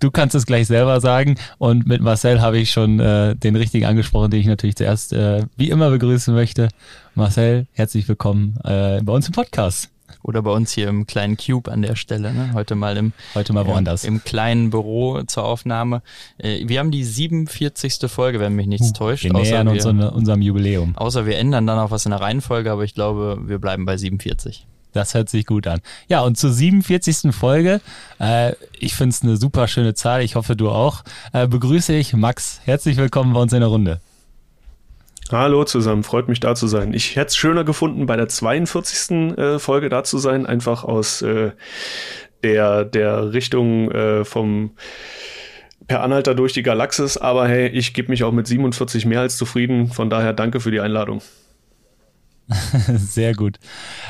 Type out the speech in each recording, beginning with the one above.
du kannst es gleich selber sagen. Und mit Marcel habe ich schon äh, den richtigen angesprochen, den ich natürlich zuerst äh, wie immer begrüßen möchte. Marcel, herzlich willkommen äh, bei uns im Podcast. Oder bei uns hier im kleinen Cube an der Stelle. Ne? Heute mal im heute mal woanders. Äh, Im kleinen Büro zur Aufnahme. Äh, wir haben die 47. Folge, wenn mich nichts uh, täuscht. Wir nähern uns wir, unserem Jubiläum. Außer wir ändern dann auch was in der Reihenfolge, aber ich glaube, wir bleiben bei 47. Das hört sich gut an. Ja, und zur 47. Folge, äh, ich finde es eine super schöne Zahl, ich hoffe du auch, äh, begrüße ich Max. Herzlich willkommen bei uns in der Runde. Hallo zusammen, freut mich da zu sein. Ich hätte es schöner gefunden, bei der 42. Äh, Folge da zu sein, einfach aus äh, der, der Richtung äh, vom per Anhalter durch die Galaxis. Aber hey, ich gebe mich auch mit 47 mehr als zufrieden. Von daher danke für die Einladung. Sehr gut.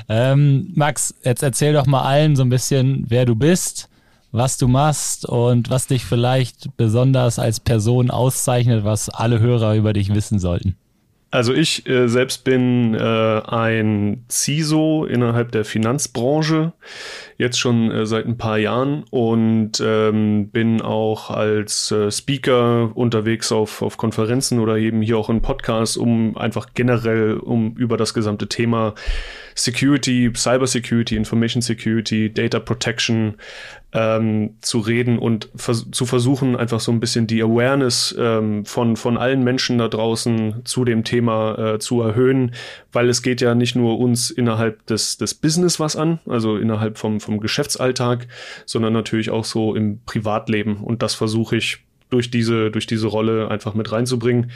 Ähm, Max, jetzt erzähl doch mal allen so ein bisschen, wer du bist, was du machst und was dich vielleicht besonders als Person auszeichnet, was alle Hörer über dich wissen sollten. Also ich äh, selbst bin äh, ein CISO innerhalb der Finanzbranche, jetzt schon äh, seit ein paar Jahren und ähm, bin auch als äh, Speaker unterwegs auf, auf Konferenzen oder eben hier auch in Podcasts, um einfach generell um über das gesamte Thema Security, Cyber Security, Information Security, Data Protection ähm, zu reden und vers zu versuchen, einfach so ein bisschen die Awareness ähm, von, von allen Menschen da draußen zu dem Thema äh, zu erhöhen, weil es geht ja nicht nur uns innerhalb des, des Business was an, also innerhalb vom, vom Geschäftsalltag, sondern natürlich auch so im Privatleben. Und das versuche ich durch diese, durch diese Rolle einfach mit reinzubringen.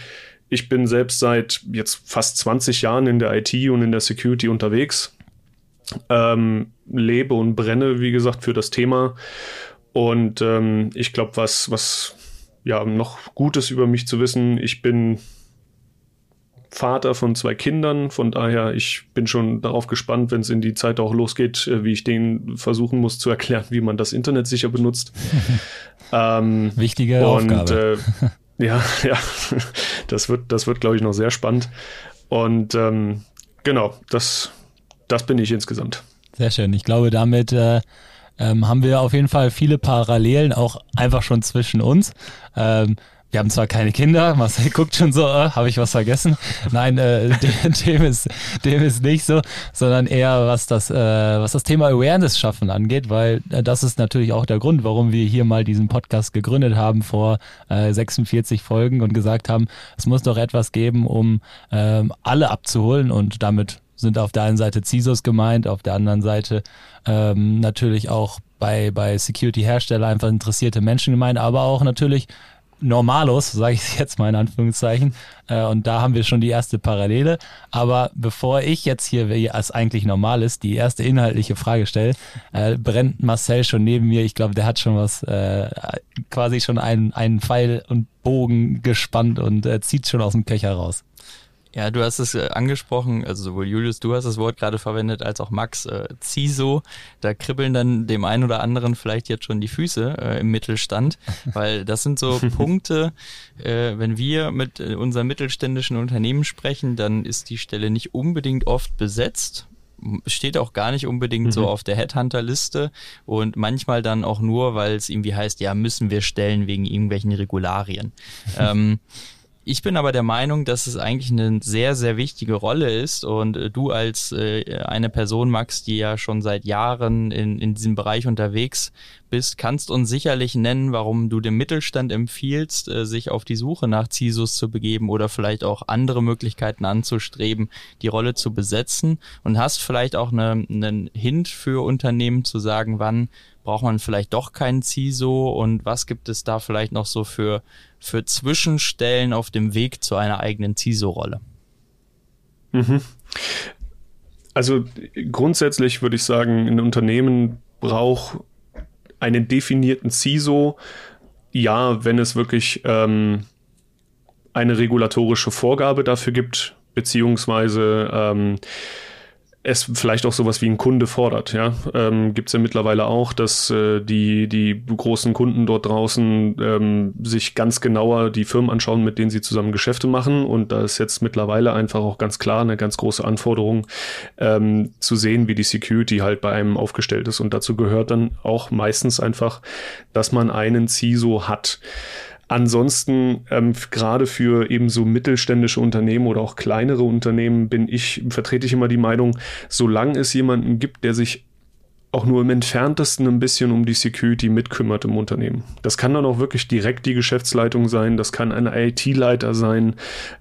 Ich bin selbst seit jetzt fast 20 Jahren in der IT und in der Security unterwegs. Ähm, lebe und brenne, wie gesagt, für das Thema. Und ähm, ich glaube, was, was ja noch Gutes über mich zu wissen, ich bin Vater von zwei Kindern, von daher, ich bin schon darauf gespannt, wenn es in die Zeit auch losgeht, äh, wie ich denen versuchen muss zu erklären, wie man das Internet sicher benutzt. ähm, Wichtige und, Aufgabe. Äh, ja, ja, das wird, das wird, glaube ich, noch sehr spannend. Und ähm, genau, das, das bin ich insgesamt. Sehr schön. Ich glaube, damit äh, ähm, haben wir auf jeden Fall viele Parallelen, auch einfach schon zwischen uns. Ähm, wir haben zwar keine Kinder, Marcel guckt schon so, äh, habe ich was vergessen? Nein, äh, dem, dem, ist, dem ist nicht so, sondern eher was das, äh, was das Thema Awareness schaffen angeht, weil äh, das ist natürlich auch der Grund, warum wir hier mal diesen Podcast gegründet haben vor äh, 46 Folgen und gesagt haben, es muss doch etwas geben, um äh, alle abzuholen und damit sind auf der einen Seite CISOs gemeint, auf der anderen Seite ähm, natürlich auch bei, bei Security-Hersteller einfach interessierte Menschen gemeint, aber auch natürlich Normalos, sage ich jetzt mal in Anführungszeichen. Äh, und da haben wir schon die erste Parallele. Aber bevor ich jetzt hier, wie es eigentlich normal ist, die erste inhaltliche Frage stelle, äh, brennt Marcel schon neben mir. Ich glaube, der hat schon was, äh, quasi schon einen, einen Pfeil und Bogen gespannt und äh, zieht schon aus dem Köcher raus. Ja, du hast es äh, angesprochen, also sowohl Julius, du hast das Wort gerade verwendet, als auch Max, äh, CISO. Da kribbeln dann dem einen oder anderen vielleicht jetzt schon die Füße äh, im Mittelstand, weil das sind so Punkte, äh, wenn wir mit äh, unseren mittelständischen Unternehmen sprechen, dann ist die Stelle nicht unbedingt oft besetzt steht auch gar nicht unbedingt mhm. so auf der Headhunter-Liste und manchmal dann auch nur, weil es irgendwie heißt, ja, müssen wir stellen wegen irgendwelchen Regularien. ähm, ich bin aber der Meinung, dass es eigentlich eine sehr, sehr wichtige Rolle ist und äh, du als äh, eine Person, Max, die ja schon seit Jahren in, in diesem Bereich unterwegs bist, kannst uns sicherlich nennen, warum du dem Mittelstand empfiehlst, äh, sich auf die Suche nach CISOs zu begeben oder vielleicht auch andere Möglichkeiten anzustreben, die Rolle zu besetzen. Und hast vielleicht auch eine, einen Hint für Unternehmen zu sagen, wann braucht man vielleicht doch keinen CISO und was gibt es da vielleicht noch so für, für Zwischenstellen auf dem Weg zu einer eigenen CISO-Rolle? Mhm. Also grundsätzlich würde ich sagen, ein Unternehmen braucht einen definierten CISO, ja, wenn es wirklich ähm, eine regulatorische Vorgabe dafür gibt, beziehungsweise ähm, es vielleicht auch sowas wie ein Kunde fordert. Ja? Ähm, Gibt es ja mittlerweile auch, dass äh, die, die großen Kunden dort draußen ähm, sich ganz genauer die Firmen anschauen, mit denen sie zusammen Geschäfte machen. Und da ist jetzt mittlerweile einfach auch ganz klar eine ganz große Anforderung, ähm, zu sehen, wie die Security halt bei einem aufgestellt ist. Und dazu gehört dann auch meistens einfach, dass man einen CISO hat. Ansonsten, ähm, gerade für eben so mittelständische Unternehmen oder auch kleinere Unternehmen bin ich, vertrete ich immer die Meinung, solange es jemanden gibt, der sich auch nur im entferntesten ein bisschen um die Security mitkümmert im Unternehmen. Das kann dann auch wirklich direkt die Geschäftsleitung sein, das kann ein IT-Leiter sein,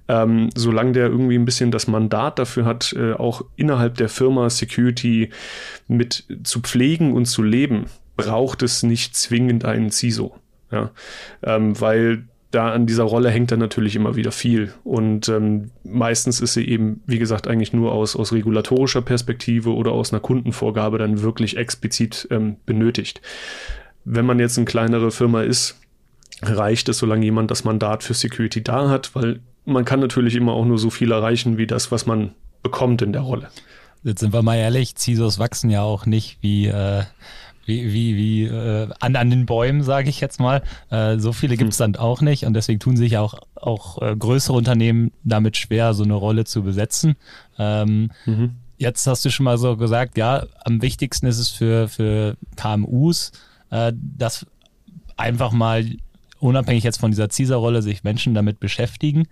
ähm, solange der irgendwie ein bisschen das Mandat dafür hat, äh, auch innerhalb der Firma Security mit zu pflegen und zu leben, braucht es nicht zwingend einen CISO. Ja, ähm, weil da an dieser Rolle hängt dann natürlich immer wieder viel. Und ähm, meistens ist sie eben, wie gesagt, eigentlich nur aus, aus regulatorischer Perspektive oder aus einer Kundenvorgabe dann wirklich explizit ähm, benötigt. Wenn man jetzt eine kleinere Firma ist, reicht es, solange jemand das Mandat für Security da hat, weil man kann natürlich immer auch nur so viel erreichen, wie das, was man bekommt in der Rolle. Jetzt sind wir mal ehrlich, CISOs wachsen ja auch nicht wie äh, wie, wie, wie äh, an, an den Bäumen, sage ich jetzt mal. Äh, so viele gibt es dann auch nicht und deswegen tun sich auch, auch äh, größere Unternehmen damit schwer, so eine Rolle zu besetzen. Ähm, mhm. Jetzt hast du schon mal so gesagt, ja, am wichtigsten ist es für, für KMUs, äh, dass einfach mal unabhängig jetzt von dieser CISA-Rolle sich Menschen damit beschäftigen.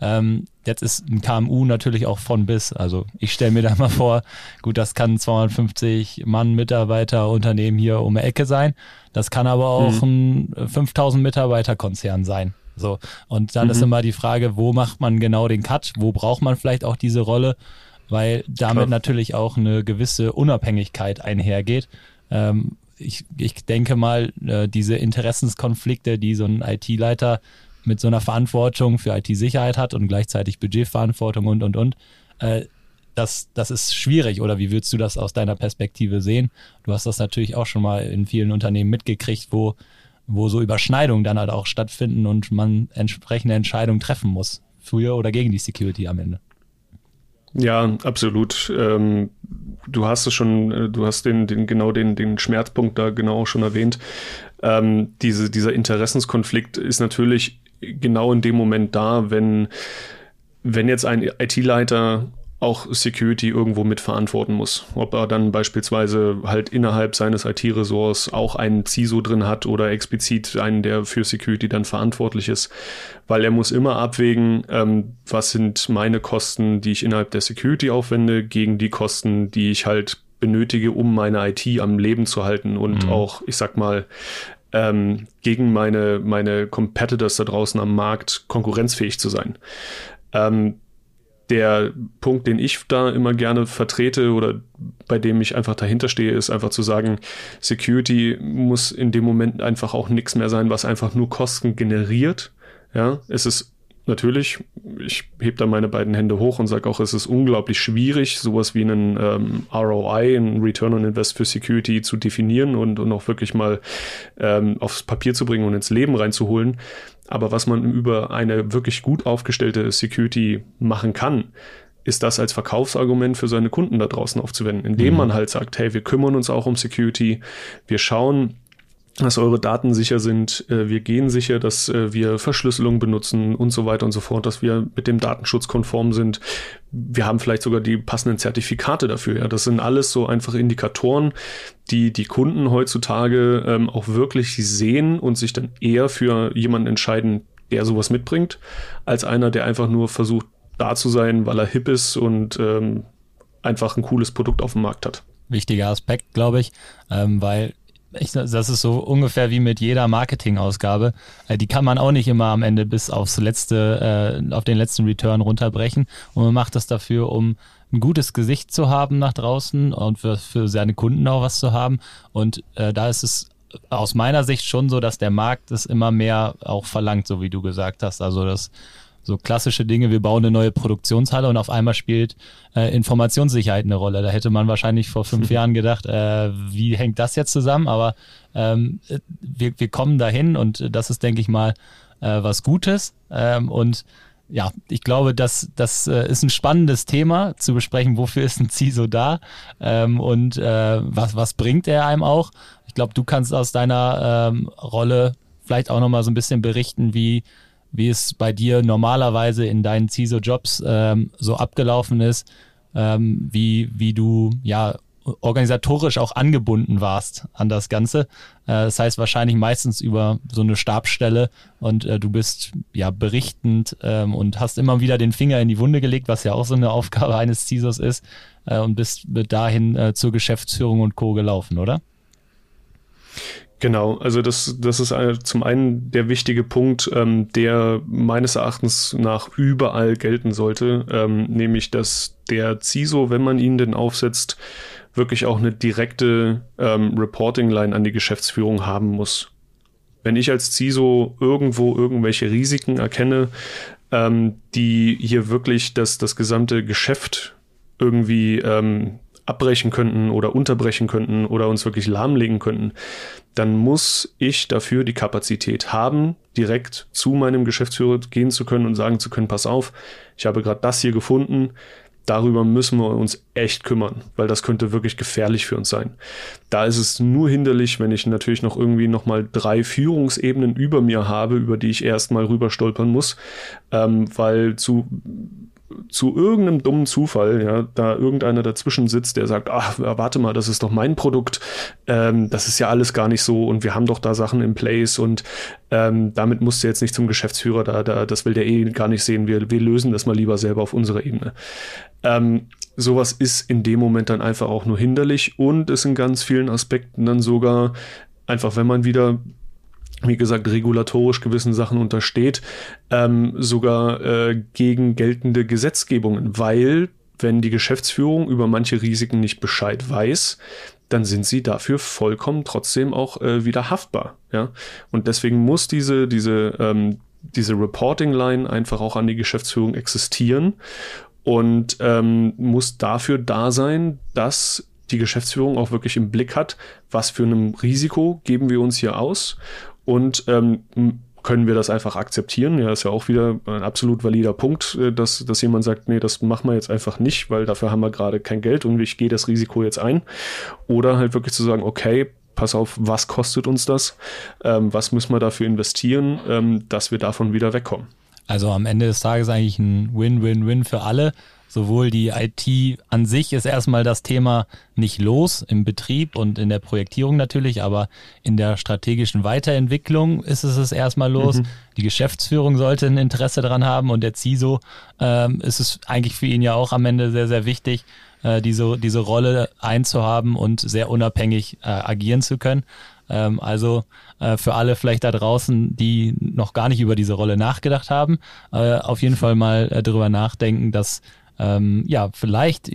Ähm, jetzt ist ein KMU natürlich auch von bis. Also ich stelle mir da mal vor, gut, das kann 250 Mann Mitarbeiter Unternehmen hier um die Ecke sein. Das kann aber auch mhm. ein 5000 Mitarbeiter Konzern sein. So. Und dann mhm. ist immer die Frage, wo macht man genau den Cut? Wo braucht man vielleicht auch diese Rolle? Weil damit Klar. natürlich auch eine gewisse Unabhängigkeit einhergeht. Ähm, ich, ich denke mal, äh, diese Interessenskonflikte, die so ein IT-Leiter mit so einer Verantwortung für IT-Sicherheit hat und gleichzeitig Budgetverantwortung und, und, und. Äh, das, das ist schwierig oder wie würdest du das aus deiner Perspektive sehen? Du hast das natürlich auch schon mal in vielen Unternehmen mitgekriegt, wo, wo so Überschneidungen dann halt auch stattfinden und man entsprechende Entscheidungen treffen muss, für oder gegen die Security am Ende. Ja, absolut. Ähm, du hast es schon, äh, du hast den, den genau den, den Schmerzpunkt da genau schon erwähnt. Ähm, diese, dieser Interessenskonflikt ist natürlich genau in dem Moment da, wenn, wenn jetzt ein IT-Leiter auch Security irgendwo mitverantworten muss. Ob er dann beispielsweise halt innerhalb seines IT-Ressorts auch einen CISO drin hat oder explizit einen, der für Security dann verantwortlich ist, weil er muss immer abwägen, ähm, was sind meine Kosten, die ich innerhalb der Security aufwende, gegen die Kosten, die ich halt benötige, um meine IT am Leben zu halten und mhm. auch, ich sag mal, ähm, gegen meine, meine Competitors da draußen am Markt konkurrenzfähig zu sein. Ähm, der Punkt, den ich da immer gerne vertrete oder bei dem ich einfach dahinter stehe, ist einfach zu sagen, Security muss in dem Moment einfach auch nichts mehr sein, was einfach nur Kosten generiert. Ja, es ist natürlich, ich heb da meine beiden Hände hoch und sage auch, es ist unglaublich schwierig, sowas wie einen ähm, ROI, einen Return on Invest für Security zu definieren und, und auch wirklich mal ähm, aufs Papier zu bringen und ins Leben reinzuholen. Aber was man über eine wirklich gut aufgestellte Security machen kann, ist das als Verkaufsargument für seine Kunden da draußen aufzuwenden, indem mhm. man halt sagt, hey, wir kümmern uns auch um Security, wir schauen, dass eure Daten sicher sind. Äh, wir gehen sicher, dass äh, wir Verschlüsselung benutzen und so weiter und so fort, dass wir mit dem Datenschutz konform sind. Wir haben vielleicht sogar die passenden Zertifikate dafür. Ja, das sind alles so einfache Indikatoren, die die Kunden heutzutage ähm, auch wirklich sehen und sich dann eher für jemanden entscheiden, der sowas mitbringt, als einer, der einfach nur versucht, da zu sein, weil er hip ist und ähm, einfach ein cooles Produkt auf dem Markt hat. Wichtiger Aspekt, glaube ich, ähm, weil ich, das ist so ungefähr wie mit jeder Marketingausgabe. Äh, die kann man auch nicht immer am Ende bis aufs letzte, äh, auf den letzten Return runterbrechen. Und man macht das dafür, um ein gutes Gesicht zu haben nach draußen und für, für seine Kunden auch was zu haben. Und äh, da ist es aus meiner Sicht schon so, dass der Markt es immer mehr auch verlangt, so wie du gesagt hast. Also dass so klassische Dinge, wir bauen eine neue Produktionshalle und auf einmal spielt äh, Informationssicherheit eine Rolle. Da hätte man wahrscheinlich vor fünf Jahren gedacht, äh, wie hängt das jetzt zusammen? Aber ähm, wir, wir kommen dahin und das ist, denke ich mal, äh, was Gutes. Ähm, und ja, ich glaube, das, das äh, ist ein spannendes Thema zu besprechen, wofür ist ein CISO da ähm, und äh, was, was bringt er einem auch. Ich glaube, du kannst aus deiner ähm, Rolle vielleicht auch nochmal so ein bisschen berichten, wie, wie es bei dir normalerweise in deinen CISO-Jobs ähm, so abgelaufen ist, ähm, wie, wie du ja organisatorisch auch angebunden warst an das Ganze. Äh, das heißt wahrscheinlich meistens über so eine Stabsstelle und äh, du bist ja berichtend ähm, und hast immer wieder den Finger in die Wunde gelegt, was ja auch so eine Aufgabe eines CISOs ist äh, und bist dahin äh, zur Geschäftsführung und Co. gelaufen, oder? Genau, also das, das ist zum einen der wichtige Punkt, ähm, der meines Erachtens nach überall gelten sollte, ähm, nämlich dass der CISO, wenn man ihn denn aufsetzt, wirklich auch eine direkte ähm, Reporting-Line an die Geschäftsführung haben muss. Wenn ich als CISO irgendwo irgendwelche Risiken erkenne, ähm, die hier wirklich das, das gesamte Geschäft irgendwie ähm, abbrechen könnten oder unterbrechen könnten oder uns wirklich lahmlegen könnten, dann muss ich dafür die Kapazität haben, direkt zu meinem Geschäftsführer gehen zu können und sagen zu können, pass auf, ich habe gerade das hier gefunden, darüber müssen wir uns echt kümmern, weil das könnte wirklich gefährlich für uns sein. Da ist es nur hinderlich, wenn ich natürlich noch irgendwie nochmal drei Führungsebenen über mir habe, über die ich erstmal rüber stolpern muss, ähm, weil zu zu irgendeinem dummen Zufall, ja, da irgendeiner dazwischen sitzt, der sagt, ach, warte mal, das ist doch mein Produkt, ähm, das ist ja alles gar nicht so und wir haben doch da Sachen in place und ähm, damit musst du jetzt nicht zum Geschäftsführer, da, da, das will der eh gar nicht sehen, wir, wir lösen das mal lieber selber auf unserer Ebene. Ähm, sowas ist in dem Moment dann einfach auch nur hinderlich und ist in ganz vielen Aspekten dann sogar einfach, wenn man wieder wie gesagt, regulatorisch gewissen Sachen untersteht, ähm, sogar äh, gegen geltende Gesetzgebungen, weil wenn die Geschäftsführung über manche Risiken nicht Bescheid weiß, dann sind sie dafür vollkommen trotzdem auch äh, wieder haftbar. Ja? Und deswegen muss diese, diese, ähm, diese Reporting-Line einfach auch an die Geschäftsführung existieren und ähm, muss dafür da sein, dass die Geschäftsführung auch wirklich im Blick hat, was für ein Risiko geben wir uns hier aus und ähm, können wir das einfach akzeptieren? Ja, ist ja auch wieder ein absolut valider Punkt, äh, dass, dass jemand sagt, nee, das machen wir jetzt einfach nicht, weil dafür haben wir gerade kein Geld und ich gehe das Risiko jetzt ein. Oder halt wirklich zu sagen, okay, pass auf, was kostet uns das? Ähm, was müssen wir dafür investieren, ähm, dass wir davon wieder wegkommen? Also am Ende des Tages eigentlich ein Win-Win-Win für alle sowohl die IT an sich ist erstmal das Thema nicht los im Betrieb und in der Projektierung natürlich, aber in der strategischen Weiterentwicklung ist es es erstmal los. Mhm. Die Geschäftsführung sollte ein Interesse daran haben und der CISO ähm, ist es eigentlich für ihn ja auch am Ende sehr, sehr wichtig, äh, diese, diese Rolle einzuhaben und sehr unabhängig äh, agieren zu können. Ähm, also äh, für alle vielleicht da draußen, die noch gar nicht über diese Rolle nachgedacht haben, äh, auf jeden Fall mal äh, darüber nachdenken, dass ähm, ja, vielleicht,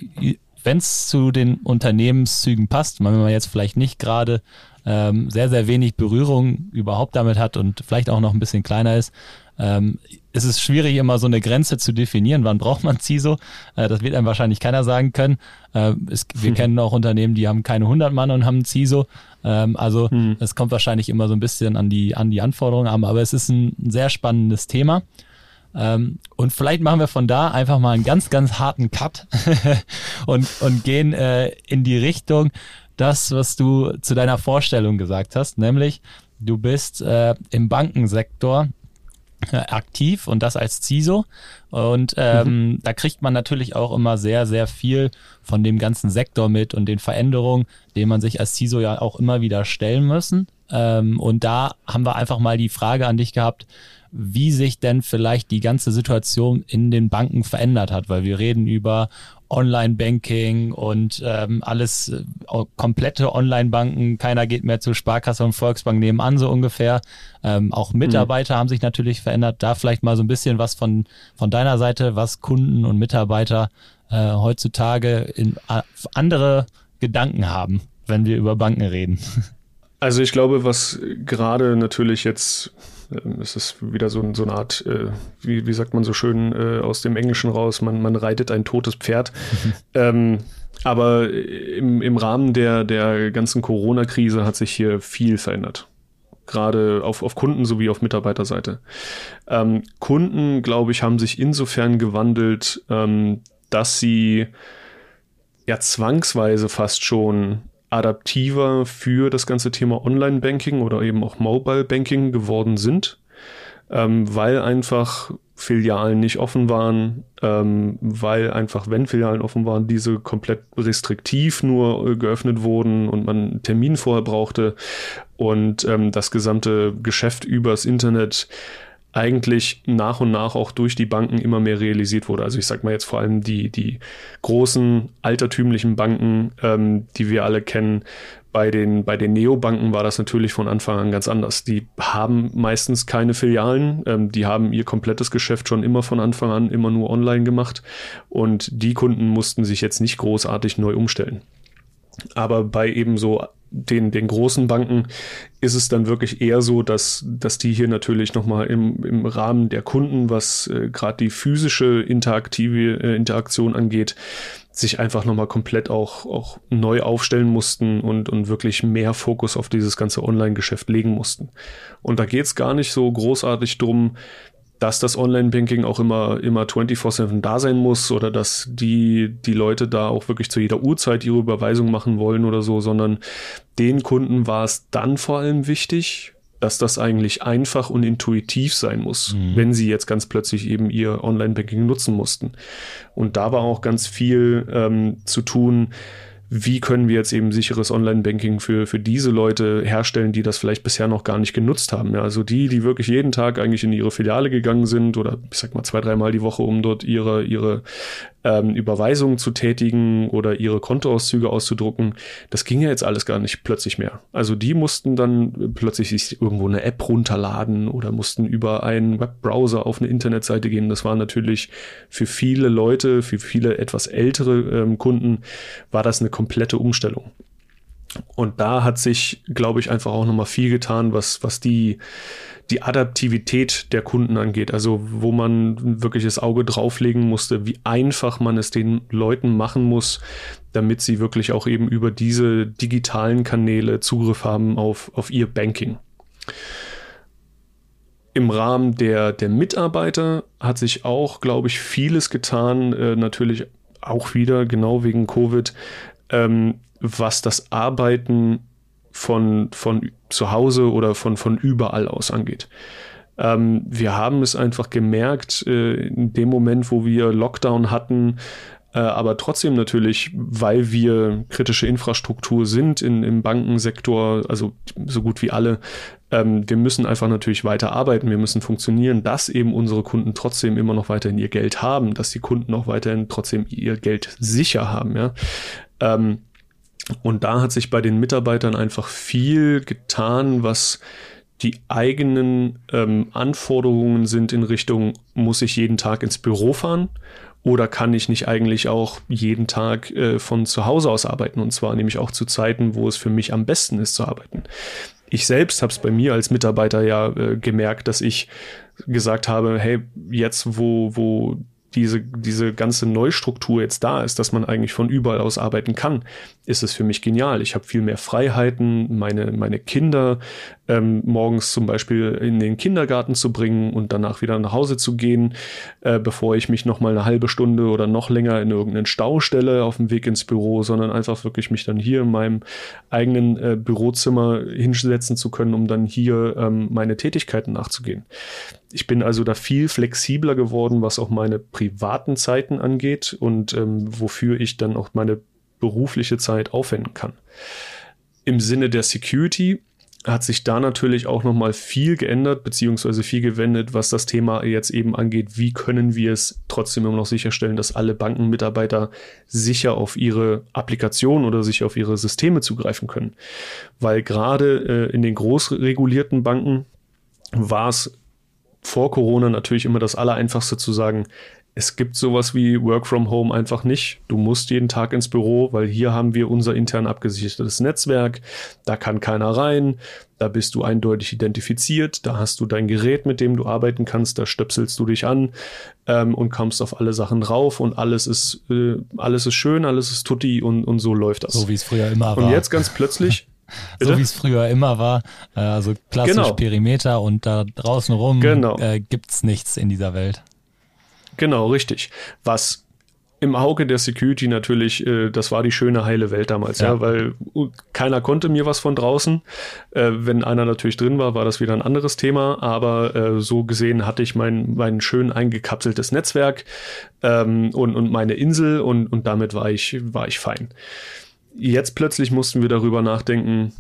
wenn es zu den Unternehmenszügen passt, wenn man jetzt vielleicht nicht gerade ähm, sehr, sehr wenig Berührung überhaupt damit hat und vielleicht auch noch ein bisschen kleiner ist, ähm, ist es schwierig, immer so eine Grenze zu definieren. Wann braucht man CISO? Äh, das wird einem wahrscheinlich keiner sagen können. Äh, es, wir hm. kennen auch Unternehmen, die haben keine 100 Mann und haben CISO. Ähm, also hm. es kommt wahrscheinlich immer so ein bisschen an die, an die Anforderungen an, aber es ist ein sehr spannendes Thema. Ähm, und vielleicht machen wir von da einfach mal einen ganz, ganz harten Cut und, und gehen äh, in die Richtung, das, was du zu deiner Vorstellung gesagt hast, nämlich du bist äh, im Bankensektor aktiv und das als CISO. Und ähm, mhm. da kriegt man natürlich auch immer sehr, sehr viel von dem ganzen Sektor mit und den Veränderungen, denen man sich als CISO ja auch immer wieder stellen müssen. Ähm, und da haben wir einfach mal die Frage an dich gehabt, wie sich denn vielleicht die ganze Situation in den Banken verändert hat, weil wir reden über Online-Banking und ähm, alles äh, komplette Online-Banken. Keiner geht mehr zur Sparkasse und Volksbank nebenan so ungefähr. Ähm, auch Mitarbeiter mhm. haben sich natürlich verändert. Da vielleicht mal so ein bisschen was von von deiner Seite, was Kunden und Mitarbeiter äh, heutzutage in äh, andere Gedanken haben, wenn wir über Banken reden. Also ich glaube, was gerade natürlich jetzt es ist wieder so, so eine Art, äh, wie, wie sagt man so schön äh, aus dem Englischen raus, man, man reitet ein totes Pferd. ähm, aber im, im Rahmen der, der ganzen Corona-Krise hat sich hier viel verändert gerade auf, auf Kunden- sowie auf Mitarbeiterseite. Ähm, Kunden, glaube ich, haben sich insofern gewandelt, ähm, dass sie ja zwangsweise fast schon adaptiver für das ganze Thema Online-Banking oder eben auch Mobile-Banking geworden sind, ähm, weil einfach Filialen nicht offen waren, ähm, weil einfach, wenn Filialen offen waren, diese komplett restriktiv nur äh, geöffnet wurden und man einen Termin vorher brauchte und ähm, das gesamte Geschäft übers Internet eigentlich nach und nach auch durch die Banken immer mehr realisiert wurde. Also ich sag mal jetzt vor allem die, die großen altertümlichen Banken, ähm, die wir alle kennen, bei den, bei den Neobanken war das natürlich von Anfang an ganz anders. Die haben meistens keine Filialen, ähm, die haben ihr komplettes Geschäft schon immer von Anfang an immer nur online gemacht und die Kunden mussten sich jetzt nicht großartig neu umstellen. Aber bei eben so den, den großen Banken ist es dann wirklich eher so, dass, dass die hier natürlich nochmal im, im Rahmen der Kunden, was äh, gerade die physische interaktive äh, Interaktion angeht, sich einfach nochmal komplett auch, auch neu aufstellen mussten und, und wirklich mehr Fokus auf dieses ganze Online-Geschäft legen mussten. Und da geht es gar nicht so großartig drum, dass das Online-Banking auch immer, immer 24-7 da sein muss oder dass die, die Leute da auch wirklich zu jeder Uhrzeit ihre Überweisung machen wollen oder so, sondern den Kunden war es dann vor allem wichtig, dass das eigentlich einfach und intuitiv sein muss, mhm. wenn sie jetzt ganz plötzlich eben ihr Online-Banking nutzen mussten. Und da war auch ganz viel ähm, zu tun, wie können wir jetzt eben sicheres Online-Banking für, für diese Leute herstellen, die das vielleicht bisher noch gar nicht genutzt haben. Ja, also die, die wirklich jeden Tag eigentlich in ihre Filiale gegangen sind oder ich sag mal zwei, dreimal die Woche, um dort ihre, ihre ähm, Überweisungen zu tätigen oder ihre Kontoauszüge auszudrucken. Das ging ja jetzt alles gar nicht plötzlich mehr. Also die mussten dann plötzlich sich irgendwo eine App runterladen oder mussten über einen Webbrowser auf eine Internetseite gehen. Das war natürlich für viele Leute, für viele etwas ältere ähm, Kunden, war das eine komplette Umstellung. Und da hat sich, glaube ich, einfach auch nochmal viel getan, was, was die, die Adaptivität der Kunden angeht. Also wo man wirklich das Auge drauflegen musste, wie einfach man es den Leuten machen muss, damit sie wirklich auch eben über diese digitalen Kanäle Zugriff haben auf, auf ihr Banking. Im Rahmen der, der Mitarbeiter hat sich auch, glaube ich, vieles getan, äh, natürlich auch wieder genau wegen Covid, ähm, was das Arbeiten von, von zu Hause oder von, von überall aus angeht. Ähm, wir haben es einfach gemerkt, äh, in dem Moment, wo wir Lockdown hatten, äh, aber trotzdem natürlich, weil wir kritische Infrastruktur sind in, im Bankensektor, also so gut wie alle, ähm, wir müssen einfach natürlich weiter arbeiten, wir müssen funktionieren, dass eben unsere Kunden trotzdem immer noch weiterhin ihr Geld haben, dass die Kunden auch weiterhin trotzdem ihr Geld sicher haben, ja. Ähm, und da hat sich bei den Mitarbeitern einfach viel getan, was die eigenen ähm, Anforderungen sind in Richtung, muss ich jeden Tag ins Büro fahren oder kann ich nicht eigentlich auch jeden Tag äh, von zu Hause aus arbeiten? Und zwar nämlich auch zu Zeiten, wo es für mich am besten ist zu arbeiten. Ich selbst habe es bei mir als Mitarbeiter ja äh, gemerkt, dass ich gesagt habe, hey, jetzt wo, wo diese, diese ganze Neustruktur jetzt da ist, dass man eigentlich von überall aus arbeiten kann, ist es für mich genial. Ich habe viel mehr Freiheiten, meine, meine Kinder ähm, morgens zum Beispiel in den Kindergarten zu bringen und danach wieder nach Hause zu gehen, äh, bevor ich mich noch mal eine halbe Stunde oder noch länger in irgendeinen Stau stelle auf dem Weg ins Büro, sondern einfach wirklich mich dann hier in meinem eigenen äh, Bürozimmer hinsetzen zu können, um dann hier ähm, meine Tätigkeiten nachzugehen. Ich bin also da viel flexibler geworden, was auch meine privaten Zeiten angeht und ähm, wofür ich dann auch meine berufliche Zeit aufwenden kann. Im Sinne der Security hat sich da natürlich auch nochmal viel geändert, beziehungsweise viel gewendet, was das Thema jetzt eben angeht. Wie können wir es trotzdem immer noch sicherstellen, dass alle Bankenmitarbeiter sicher auf ihre Applikation oder sicher auf ihre Systeme zugreifen können? Weil gerade äh, in den großregulierten Banken war es vor Corona natürlich immer das Allereinfachste zu sagen, es gibt sowas wie Work from Home einfach nicht. Du musst jeden Tag ins Büro, weil hier haben wir unser intern abgesichertes Netzwerk. Da kann keiner rein. Da bist du eindeutig identifiziert. Da hast du dein Gerät, mit dem du arbeiten kannst. Da stöpselst du dich an ähm, und kommst auf alle Sachen drauf und alles ist, äh, alles ist schön, alles ist tutti und, und so läuft das. So wie es früher immer war. Und jetzt ganz plötzlich. so wie es früher immer war. Äh, also klassisch genau. Perimeter und da draußen rum genau. äh, gibt es nichts in dieser Welt. Genau, richtig. Was im Auge der Security natürlich, äh, das war die schöne heile Welt damals, ja, ja weil keiner konnte mir was von draußen. Äh, wenn einer natürlich drin war, war das wieder ein anderes Thema, aber äh, so gesehen hatte ich mein, mein schön eingekapseltes Netzwerk ähm, und, und meine Insel und, und damit war ich, war ich fein. Jetzt plötzlich mussten wir darüber nachdenken,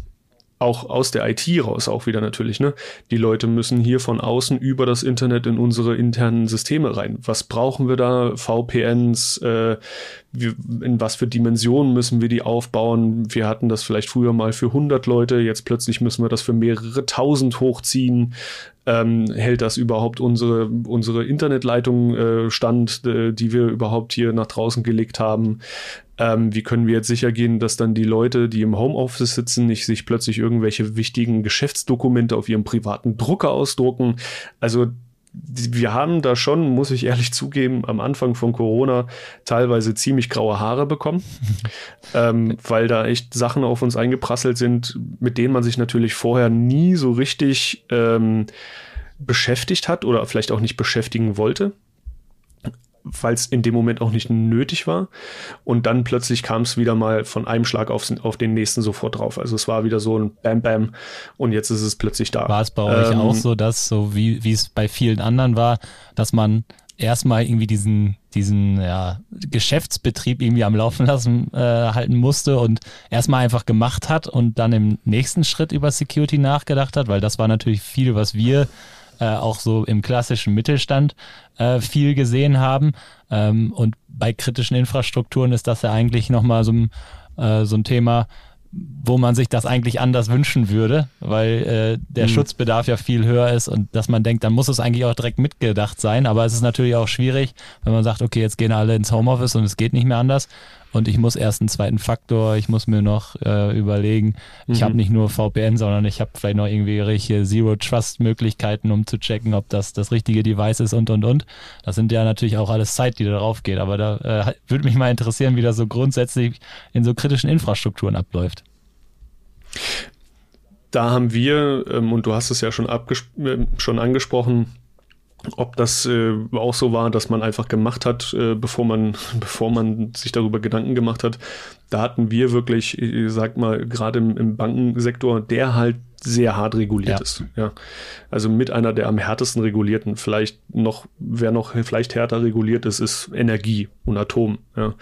auch aus der IT raus auch wieder natürlich, ne? Die Leute müssen hier von außen über das Internet in unsere internen Systeme rein. Was brauchen wir da? VPNs, äh, wie, in was für Dimensionen müssen wir die aufbauen? Wir hatten das vielleicht früher mal für 100 Leute, jetzt plötzlich müssen wir das für mehrere tausend hochziehen. Ähm, hält das überhaupt unsere, unsere Internetleitung äh, stand, äh, die wir überhaupt hier nach draußen gelegt haben? Ähm, wie können wir jetzt sicher gehen, dass dann die Leute, die im Homeoffice sitzen, nicht sich plötzlich irgendwelche wichtigen Geschäftsdokumente auf ihrem privaten Drucker ausdrucken? Also wir haben da schon, muss ich ehrlich zugeben, am Anfang von Corona teilweise ziemlich graue Haare bekommen, ähm, weil da echt Sachen auf uns eingeprasselt sind, mit denen man sich natürlich vorher nie so richtig ähm, beschäftigt hat oder vielleicht auch nicht beschäftigen wollte weil es in dem Moment auch nicht nötig war. Und dann plötzlich kam es wieder mal von einem Schlag auf, auf, den nächsten sofort drauf. Also es war wieder so ein Bam Bam und jetzt ist es plötzlich da. War es bei ähm, euch auch so, dass so wie, wie es bei vielen anderen war, dass man erstmal irgendwie diesen, diesen ja, Geschäftsbetrieb irgendwie am Laufen lassen äh, halten musste und erstmal einfach gemacht hat und dann im nächsten Schritt über Security nachgedacht hat, weil das war natürlich viel, was wir äh, auch so im klassischen Mittelstand äh, viel gesehen haben. Ähm, und bei kritischen Infrastrukturen ist das ja eigentlich nochmal so, äh, so ein Thema, wo man sich das eigentlich anders wünschen würde, weil äh, der mhm. Schutzbedarf ja viel höher ist und dass man denkt, dann muss es eigentlich auch direkt mitgedacht sein. Aber es ist natürlich auch schwierig, wenn man sagt, okay, jetzt gehen alle ins Homeoffice und es geht nicht mehr anders und ich muss erst einen zweiten Faktor, ich muss mir noch äh, überlegen, mhm. ich habe nicht nur VPN, sondern ich habe vielleicht noch irgendwelche Zero-Trust-Möglichkeiten, um zu checken, ob das das richtige Device ist und und und. Das sind ja natürlich auch alles Zeit, die darauf geht, aber da äh, würde mich mal interessieren, wie das so grundsätzlich in so kritischen Infrastrukturen abläuft. Da haben wir, ähm, und du hast es ja schon, äh, schon angesprochen, ob das äh, auch so war, dass man einfach gemacht hat, äh, bevor man, bevor man sich darüber Gedanken gemacht hat. Da hatten wir wirklich, ich sag mal, gerade im, im Bankensektor, der halt sehr hart reguliert ja. ist. Ja. Also mit einer der am härtesten regulierten, vielleicht noch, wer noch vielleicht härter reguliert ist, ist Energie und Atom. Ja.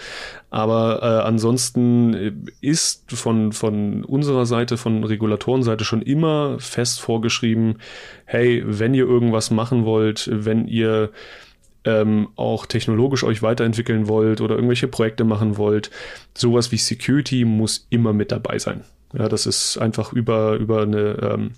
Aber äh, ansonsten ist von, von unserer Seite, von Regulatorenseite schon immer fest vorgeschrieben, hey, wenn ihr irgendwas machen wollt, wenn ihr ähm, auch technologisch euch weiterentwickeln wollt oder irgendwelche Projekte machen wollt, sowas wie Security muss immer mit dabei sein. Ja, das ist einfach über, über eine ähm,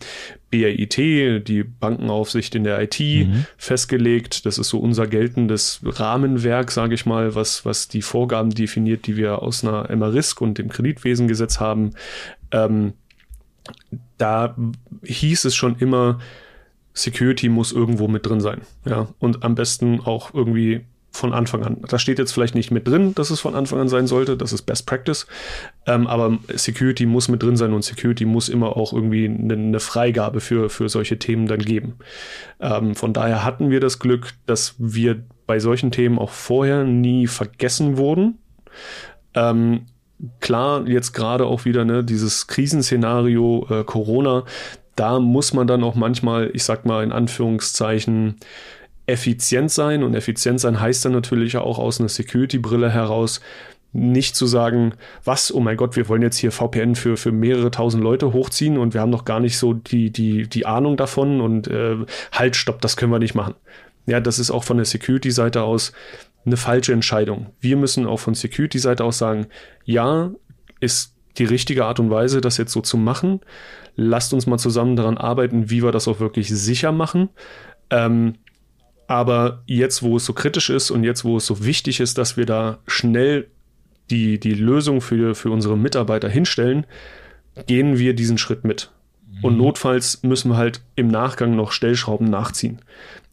BAIT, die Bankenaufsicht in der IT, mhm. festgelegt. Das ist so unser geltendes Rahmenwerk, sage ich mal, was, was die Vorgaben definiert, die wir aus einer MRISC und dem Kreditwesengesetz haben. Ähm, da hieß es schon immer, Security muss irgendwo mit drin sein. Ja, und am besten auch irgendwie von Anfang an. Das steht jetzt vielleicht nicht mit drin, dass es von Anfang an sein sollte, das ist Best Practice, ähm, aber Security muss mit drin sein und Security muss immer auch irgendwie eine, eine Freigabe für, für solche Themen dann geben. Ähm, von daher hatten wir das Glück, dass wir bei solchen Themen auch vorher nie vergessen wurden. Ähm, klar, jetzt gerade auch wieder ne, dieses Krisenszenario äh, Corona, da muss man dann auch manchmal, ich sag mal in Anführungszeichen, effizient sein. Und effizient sein heißt dann natürlich auch aus einer Security-Brille heraus, nicht zu sagen, was, oh mein Gott, wir wollen jetzt hier VPN für, für mehrere tausend Leute hochziehen und wir haben noch gar nicht so die, die, die Ahnung davon und äh, halt, stopp, das können wir nicht machen. Ja, das ist auch von der Security-Seite aus eine falsche Entscheidung. Wir müssen auch von Security-Seite aus sagen, ja, ist die richtige Art und Weise, das jetzt so zu machen. Lasst uns mal zusammen daran arbeiten, wie wir das auch wirklich sicher machen. Ähm, Aber jetzt, wo es so kritisch ist und jetzt, wo es so wichtig ist, dass wir da schnell die, die Lösung für, für unsere Mitarbeiter hinstellen, gehen wir diesen Schritt mit. Und mhm. notfalls müssen wir halt im Nachgang noch Stellschrauben nachziehen.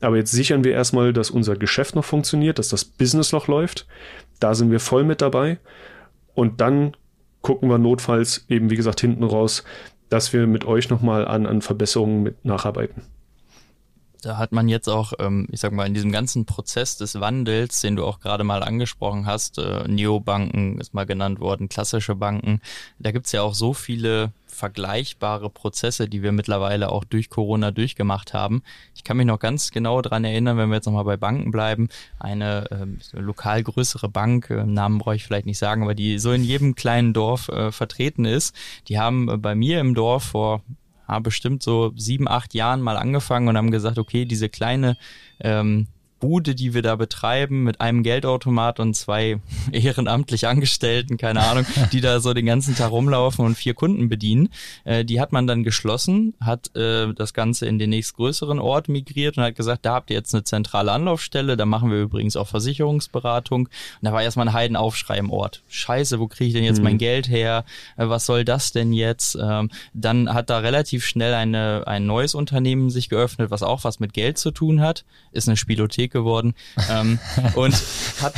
Aber jetzt sichern wir erstmal, dass unser Geschäft noch funktioniert, dass das Business noch läuft. Da sind wir voll mit dabei. Und dann gucken wir notfalls eben, wie gesagt, hinten raus, dass wir mit euch nochmal an, an Verbesserungen mit nacharbeiten. Da hat man jetzt auch, ähm, ich sag mal, in diesem ganzen Prozess des Wandels, den du auch gerade mal angesprochen hast, äh, Neobanken ist mal genannt worden, klassische Banken, da gibt's ja auch so viele vergleichbare Prozesse, die wir mittlerweile auch durch Corona durchgemacht haben. Ich kann mich noch ganz genau dran erinnern, wenn wir jetzt nochmal bei Banken bleiben, eine äh, lokal größere Bank, äh, Namen brauche ich vielleicht nicht sagen, aber die so in jedem kleinen Dorf äh, vertreten ist, die haben äh, bei mir im Dorf vor bestimmt so sieben, acht Jahren mal angefangen und haben gesagt, okay, diese kleine ähm, Bude, die wir da betreiben, mit einem Geldautomat und zwei ehrenamtlich Angestellten, keine Ahnung, die da so den ganzen Tag rumlaufen und vier Kunden bedienen, äh, die hat man dann geschlossen, hat äh, das Ganze in den nächstgrößeren Ort migriert und hat gesagt, da habt ihr jetzt eine zentrale Anlaufstelle, da machen wir übrigens auch Versicherungsberatung. Und da war erstmal ein Heidenaufschrei im Ort. Scheiße, wo kriege ich denn jetzt mhm. mein Geld her? Äh, was soll das denn jetzt? Ähm, dann hat da relativ schnell eine, ein neues Unternehmen sich geöffnet, was auch was mit Geld zu tun hat, ist eine Spielothek dick geworden. ähm, und hat,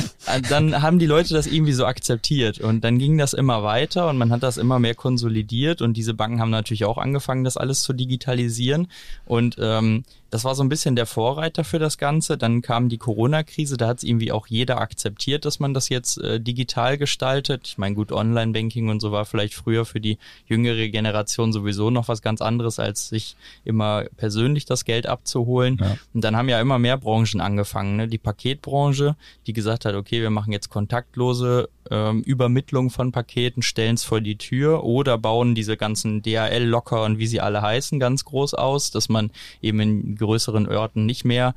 dann haben die Leute das irgendwie so akzeptiert. Und dann ging das immer weiter und man hat das immer mehr konsolidiert. Und diese Banken haben natürlich auch angefangen, das alles zu digitalisieren. Und ähm, das war so ein bisschen der Vorreiter für das Ganze. Dann kam die Corona-Krise, da hat es irgendwie auch jeder akzeptiert, dass man das jetzt äh, digital gestaltet. Ich meine, gut, Online-Banking und so war vielleicht früher für die jüngere Generation sowieso noch was ganz anderes, als sich immer persönlich das Geld abzuholen. Ja. Und dann haben ja immer mehr Branchen angefangen. Ne? Die Paketbranche, die gesagt hat, okay, wir machen jetzt kontaktlose ähm, Übermittlung von Paketen, stellen es vor die Tür oder bauen diese ganzen DHL-Locker und wie sie alle heißen ganz groß aus, dass man eben in größeren Orten nicht mehr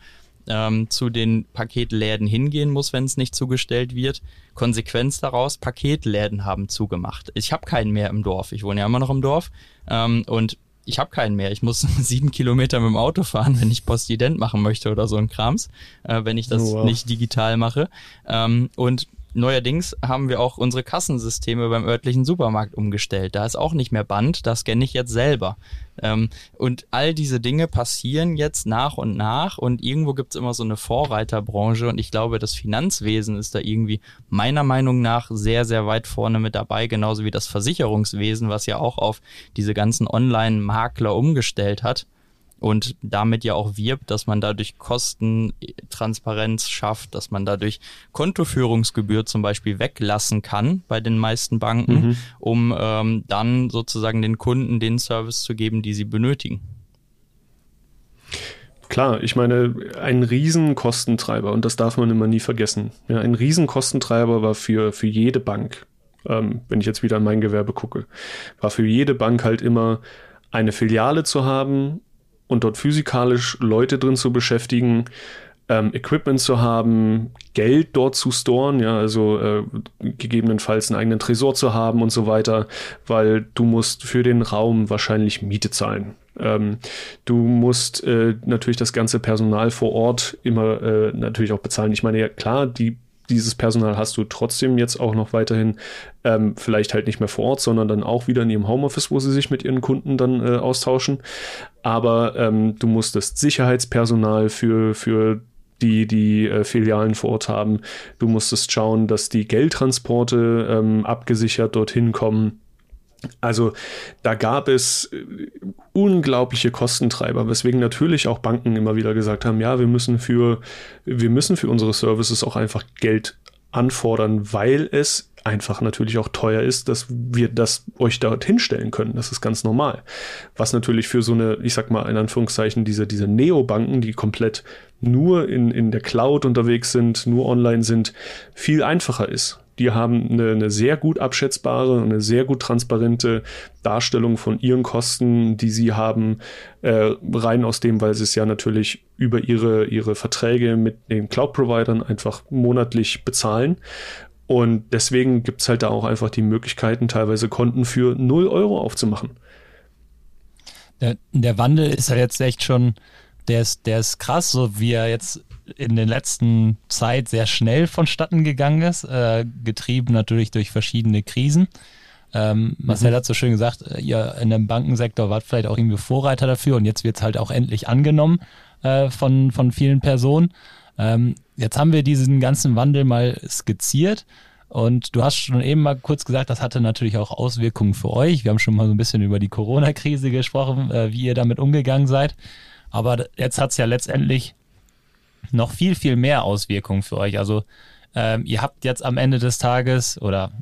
ähm, zu den Paketläden hingehen muss, wenn es nicht zugestellt wird. Konsequenz daraus, Paketläden haben zugemacht. Ich habe keinen mehr im Dorf. Ich wohne ja immer noch im Dorf. Ähm, und ich habe keinen mehr. Ich muss sieben Kilometer mit dem Auto fahren, wenn ich Postident machen möchte oder so ein Krams, äh, wenn ich das wow. nicht digital mache. Ähm, und Neuerdings haben wir auch unsere Kassensysteme beim örtlichen Supermarkt umgestellt. Da ist auch nicht mehr Band, das scanne ich jetzt selber. Ähm, und all diese Dinge passieren jetzt nach und nach und irgendwo gibt es immer so eine Vorreiterbranche und ich glaube, das Finanzwesen ist da irgendwie meiner Meinung nach sehr, sehr weit vorne mit dabei, genauso wie das Versicherungswesen, was ja auch auf diese ganzen Online-Makler umgestellt hat und damit ja auch wirbt, dass man dadurch Kostentransparenz schafft, dass man dadurch Kontoführungsgebühr zum Beispiel weglassen kann bei den meisten Banken, mhm. um ähm, dann sozusagen den Kunden den Service zu geben, die sie benötigen. Klar, ich meine, ein Riesenkostentreiber, und das darf man immer nie vergessen. Ja, ein Riesenkostentreiber war für, für jede Bank, ähm, wenn ich jetzt wieder an mein Gewerbe gucke, war für jede Bank halt immer eine Filiale zu haben, und dort physikalisch Leute drin zu beschäftigen, ähm, Equipment zu haben, Geld dort zu storen, ja, also äh, gegebenenfalls einen eigenen Tresor zu haben und so weiter, weil du musst für den Raum wahrscheinlich Miete zahlen. Ähm, du musst äh, natürlich das ganze Personal vor Ort immer äh, natürlich auch bezahlen. Ich meine, ja klar, die dieses Personal hast du trotzdem jetzt auch noch weiterhin, ähm, vielleicht halt nicht mehr vor Ort, sondern dann auch wieder in ihrem Homeoffice, wo sie sich mit ihren Kunden dann äh, austauschen. Aber ähm, du musstest Sicherheitspersonal für, für die die äh, Filialen vor Ort haben. Du musstest schauen, dass die Geldtransporte ähm, abgesichert dorthin kommen. Also da gab es äh, unglaubliche Kostentreiber, weswegen natürlich auch Banken immer wieder gesagt haben, ja, wir müssen für, wir müssen für unsere Services auch einfach Geld anfordern, weil es einfach natürlich auch teuer ist, dass wir das euch dorthin stellen können. Das ist ganz normal. Was natürlich für so eine, ich sag mal in Anführungszeichen, diese, diese Neobanken, die komplett nur in, in der Cloud unterwegs sind, nur online sind, viel einfacher ist. Die haben eine, eine sehr gut abschätzbare und eine sehr gut transparente Darstellung von ihren Kosten, die sie haben, äh, rein aus dem, weil sie es ja natürlich über ihre, ihre Verträge mit den Cloud-Providern einfach monatlich bezahlen. Und deswegen gibt es halt da auch einfach die Möglichkeiten, teilweise Konten für 0 Euro aufzumachen. Der, der Wandel ist ja jetzt echt schon, der ist, der ist krass, so wie er jetzt in der letzten Zeit sehr schnell vonstatten gegangen ist, äh, getrieben natürlich durch verschiedene Krisen. Ähm, Marcel mhm. hat so schön gesagt, äh, ihr in dem Bankensektor wart vielleicht auch irgendwie Vorreiter dafür und jetzt wird es halt auch endlich angenommen äh, von, von vielen Personen. Ähm, jetzt haben wir diesen ganzen Wandel mal skizziert und du hast schon eben mal kurz gesagt, das hatte natürlich auch Auswirkungen für euch. Wir haben schon mal so ein bisschen über die Corona-Krise gesprochen, äh, wie ihr damit umgegangen seid. Aber jetzt hat es ja letztendlich noch viel, viel mehr Auswirkungen für euch. Also ähm, ihr habt jetzt am Ende des Tages oder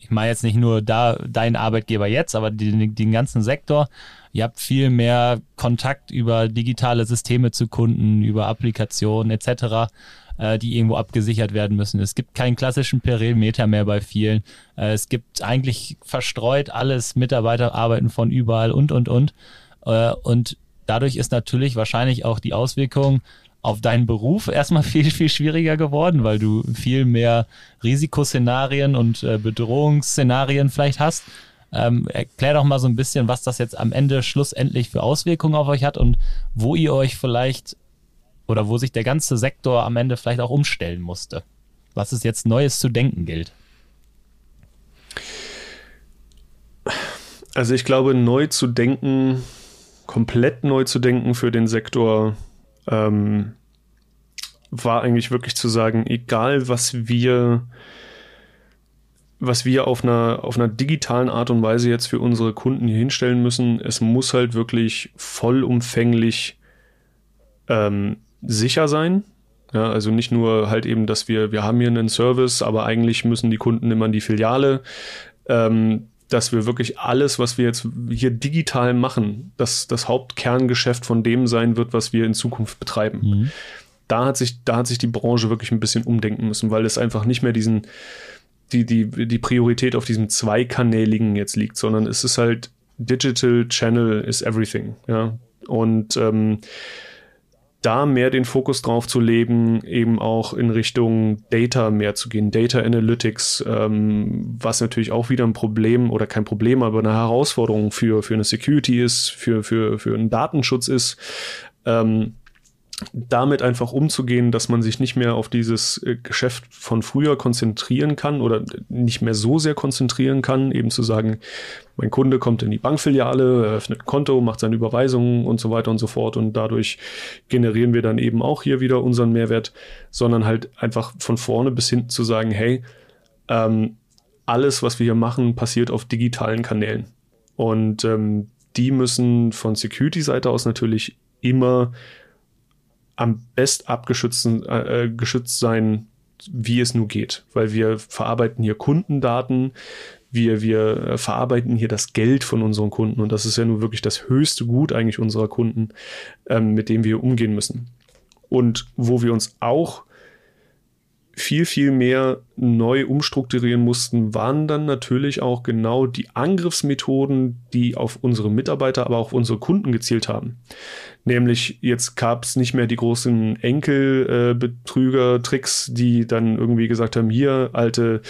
ich meine jetzt nicht nur da dein Arbeitgeber jetzt, aber den, den ganzen Sektor. Ihr habt viel mehr Kontakt über digitale Systeme zu Kunden, über Applikationen etc., äh, die irgendwo abgesichert werden müssen. Es gibt keinen klassischen Perimeter mehr bei vielen. Äh, es gibt eigentlich verstreut alles, Mitarbeiter arbeiten von überall und, und, und. Äh, und dadurch ist natürlich wahrscheinlich auch die Auswirkung auf deinen Beruf erstmal viel, viel schwieriger geworden, weil du viel mehr Risikoszenarien und äh, Bedrohungsszenarien vielleicht hast. Ähm, erklär doch mal so ein bisschen, was das jetzt am Ende schlussendlich für Auswirkungen auf euch hat und wo ihr euch vielleicht oder wo sich der ganze Sektor am Ende vielleicht auch umstellen musste. Was es jetzt Neues zu denken gilt. Also ich glaube, neu zu denken, komplett neu zu denken für den Sektor, ähm, war eigentlich wirklich zu sagen, egal was wir, was wir auf einer, auf einer digitalen Art und Weise jetzt für unsere Kunden hier hinstellen müssen, es muss halt wirklich vollumfänglich ähm, sicher sein. Ja, also nicht nur halt eben, dass wir, wir haben hier einen Service, aber eigentlich müssen die Kunden immer in die Filiale. Ähm, dass wir wirklich alles, was wir jetzt hier digital machen, dass das Hauptkerngeschäft von dem sein wird, was wir in Zukunft betreiben. Mhm. Da hat sich, da hat sich die Branche wirklich ein bisschen umdenken müssen, weil es einfach nicht mehr diesen, die, die, die Priorität auf diesem zweikanäligen jetzt liegt, sondern es ist halt Digital Channel is everything, ja. Und ähm, da mehr den Fokus drauf zu legen, eben auch in Richtung Data mehr zu gehen, Data Analytics, ähm, was natürlich auch wieder ein Problem oder kein Problem, aber eine Herausforderung für, für eine Security ist, für, für, für einen Datenschutz ist. Ähm, damit einfach umzugehen, dass man sich nicht mehr auf dieses äh, Geschäft von früher konzentrieren kann oder nicht mehr so sehr konzentrieren kann, eben zu sagen, mein Kunde kommt in die Bankfiliale, eröffnet ein Konto, macht seine Überweisungen und so weiter und so fort und dadurch generieren wir dann eben auch hier wieder unseren Mehrwert, sondern halt einfach von vorne bis hinten zu sagen, hey, ähm, alles, was wir hier machen, passiert auf digitalen Kanälen. Und ähm, die müssen von Security-Seite aus natürlich immer am best abgeschützten äh, äh, geschützt sein, wie es nur geht, weil wir verarbeiten hier Kundendaten, wir, wir äh, verarbeiten hier das Geld von unseren Kunden und das ist ja nur wirklich das höchste Gut eigentlich unserer Kunden, ähm, mit dem wir umgehen müssen. Und wo wir uns auch viel, viel mehr neu umstrukturieren mussten, waren dann natürlich auch genau die Angriffsmethoden, die auf unsere Mitarbeiter, aber auch auf unsere Kunden gezielt haben. Nämlich jetzt gab es nicht mehr die großen Enkelbetrüger-Tricks, die dann irgendwie gesagt haben, hier alte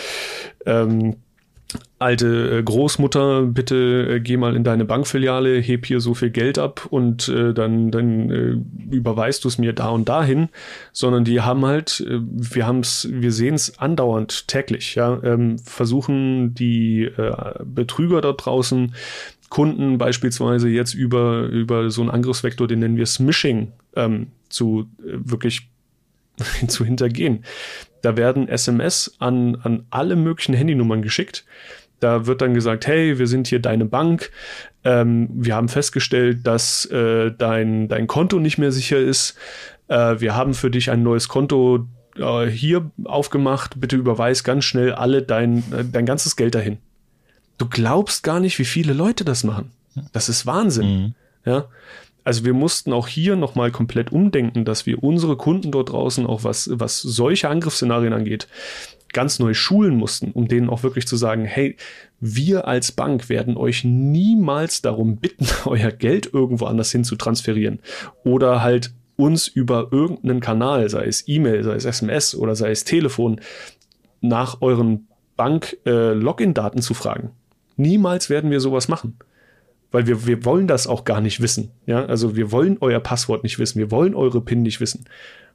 ähm, alte äh, Großmutter, bitte äh, geh mal in deine Bankfiliale, heb hier so viel Geld ab und äh, dann, dann äh, überweist du es mir da und dahin, sondern die haben halt, äh, wir haben es, wir sehen es andauernd täglich, ja, ähm, versuchen die äh, Betrüger dort draußen Kunden beispielsweise jetzt über, über so einen Angriffsvektor, den nennen wir Smishing, ähm, zu wirklich zu hintergehen. Da werden SMS an, an alle möglichen Handynummern geschickt da wird dann gesagt, hey, wir sind hier deine Bank. Ähm, wir haben festgestellt, dass äh, dein, dein Konto nicht mehr sicher ist. Äh, wir haben für dich ein neues Konto äh, hier aufgemacht. Bitte überweis ganz schnell alle dein, äh, dein ganzes Geld dahin. Du glaubst gar nicht, wie viele Leute das machen. Das ist Wahnsinn. Mhm. Ja. Also wir mussten auch hier nochmal komplett umdenken, dass wir unsere Kunden dort draußen auch was, was solche Angriffsszenarien angeht, ganz neu schulen mussten, um denen auch wirklich zu sagen, hey, wir als Bank werden euch niemals darum bitten, euer Geld irgendwo anders hin zu transferieren oder halt uns über irgendeinen Kanal, sei es E-Mail, sei es SMS oder sei es Telefon, nach euren Bank-Login-Daten äh, zu fragen. Niemals werden wir sowas machen. Weil wir, wir wollen das auch gar nicht wissen. Ja, also wir wollen euer Passwort nicht wissen. Wir wollen eure PIN nicht wissen.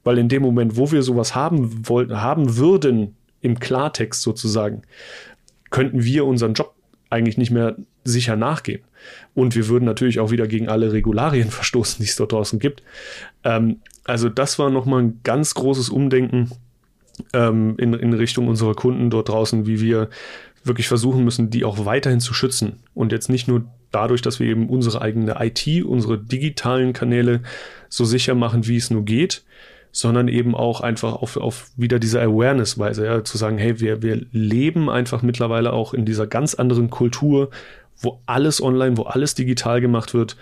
Weil in dem Moment, wo wir sowas haben wollten, haben würden, im Klartext sozusagen, könnten wir unseren Job eigentlich nicht mehr sicher nachgehen. Und wir würden natürlich auch wieder gegen alle Regularien verstoßen, die es dort draußen gibt. Ähm, also das war nochmal ein ganz großes Umdenken ähm, in, in Richtung unserer Kunden dort draußen, wie wir wirklich versuchen müssen, die auch weiterhin zu schützen. Und jetzt nicht nur dadurch, dass wir eben unsere eigene IT, unsere digitalen Kanäle so sicher machen, wie es nur geht, sondern eben auch einfach auf, auf wieder diese Awareness-Weise, ja, zu sagen, hey, wir, wir leben einfach mittlerweile auch in dieser ganz anderen Kultur, wo alles online, wo alles digital gemacht wird.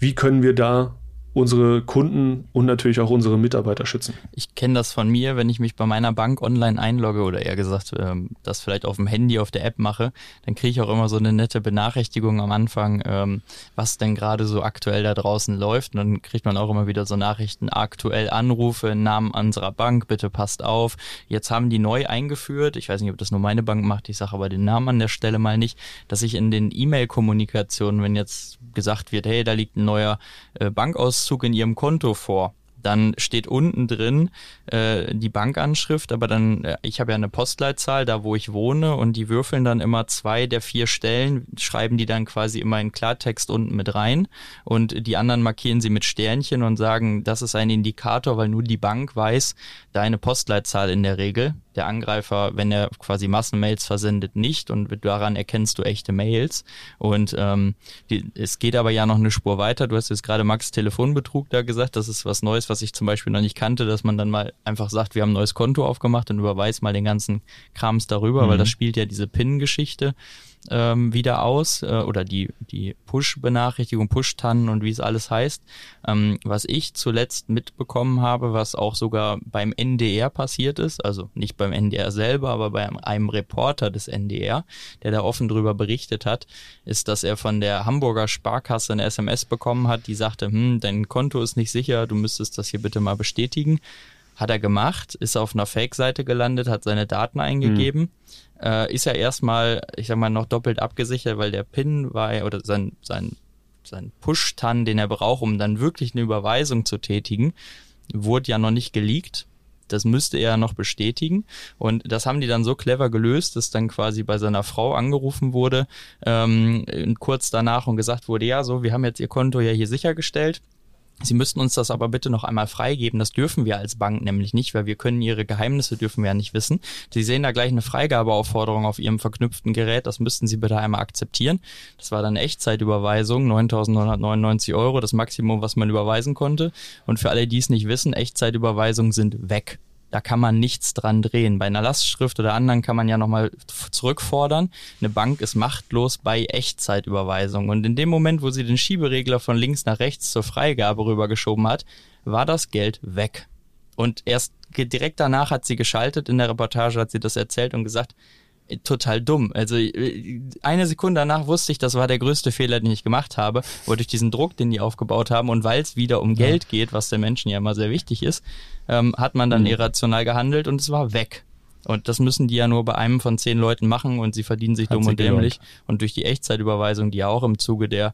Wie können wir da unsere Kunden und natürlich auch unsere Mitarbeiter schützen. Ich kenne das von mir, wenn ich mich bei meiner Bank online einlogge oder eher gesagt, ähm, das vielleicht auf dem Handy, auf der App mache, dann kriege ich auch immer so eine nette Benachrichtigung am Anfang, ähm, was denn gerade so aktuell da draußen läuft. Und dann kriegt man auch immer wieder so Nachrichten, aktuell Anrufe, Namen unserer Bank, bitte passt auf. Jetzt haben die neu eingeführt, ich weiß nicht, ob das nur meine Bank macht, ich sage aber den Namen an der Stelle mal nicht, dass ich in den E-Mail-Kommunikationen, wenn jetzt gesagt wird, hey, da liegt ein neuer äh, Bankauszug in Ihrem Konto vor, dann steht unten drin äh, die Bankanschrift, aber dann, äh, ich habe ja eine Postleitzahl da, wo ich wohne und die würfeln dann immer zwei der vier Stellen, schreiben die dann quasi immer in Klartext unten mit rein und die anderen markieren sie mit Sternchen und sagen, das ist ein Indikator, weil nur die Bank weiß deine Postleitzahl in der Regel der Angreifer, wenn er quasi Massenmails versendet, nicht und daran erkennst du echte Mails. Und ähm, die, es geht aber ja noch eine Spur weiter. Du hast jetzt gerade Max Telefonbetrug da gesagt, das ist was Neues, was ich zum Beispiel noch nicht kannte, dass man dann mal einfach sagt, wir haben ein neues Konto aufgemacht und überweist mal den ganzen Krams darüber, mhm. weil das spielt ja diese PIN-Geschichte ähm, wieder aus äh, oder die, die Push-Benachrichtigung, Push-Tannen und wie es alles heißt. Ähm, was ich zuletzt mitbekommen habe, was auch sogar beim NDR passiert ist, also nicht beim NDR selber, aber bei einem Reporter des NDR, der da offen drüber berichtet hat, ist, dass er von der Hamburger Sparkasse eine SMS bekommen hat, die sagte, hm, dein Konto ist nicht sicher, du müsstest das hier bitte mal bestätigen. Hat er gemacht, ist auf einer Fake-Seite gelandet, hat seine Daten eingegeben. Hm äh, ist ja erstmal, ich sag mal, noch doppelt abgesichert, weil der PIN war ja, oder sein, sein, sein Push-Tan, den er braucht, um dann wirklich eine Überweisung zu tätigen, wurde ja noch nicht geleakt. Das müsste er noch bestätigen. Und das haben die dann so clever gelöst, dass dann quasi bei seiner Frau angerufen wurde, ähm, kurz danach und gesagt wurde, ja, so, wir haben jetzt ihr Konto ja hier sichergestellt. Sie müssten uns das aber bitte noch einmal freigeben. Das dürfen wir als Bank nämlich nicht, weil wir können Ihre Geheimnisse dürfen wir ja nicht wissen. Sie sehen da gleich eine Freigabeaufforderung auf Ihrem verknüpften Gerät. Das müssten Sie bitte einmal akzeptieren. Das war dann Echtzeitüberweisung, 9.999 Euro, das Maximum, was man überweisen konnte. Und für alle, die es nicht wissen, Echtzeitüberweisungen sind weg da kann man nichts dran drehen. Bei einer Lastschrift oder anderen kann man ja nochmal zurückfordern. Eine Bank ist machtlos bei Echtzeitüberweisung. Und in dem Moment, wo sie den Schieberegler von links nach rechts zur Freigabe rübergeschoben hat, war das Geld weg. Und erst direkt danach hat sie geschaltet, in der Reportage hat sie das erzählt und gesagt, total dumm. Also äh, eine Sekunde danach wusste ich, das war der größte Fehler, den ich gemacht habe, wo durch diesen Druck, den die aufgebaut haben und weil es wieder um ja. Geld geht, was der Menschen ja immer sehr wichtig ist, ähm, hat man dann mhm. irrational gehandelt und es war weg. Und das müssen die ja nur bei einem von zehn Leuten machen und sie verdienen sich hat dumm und dämlich. Und durch die Echtzeitüberweisung, die ja auch im Zuge der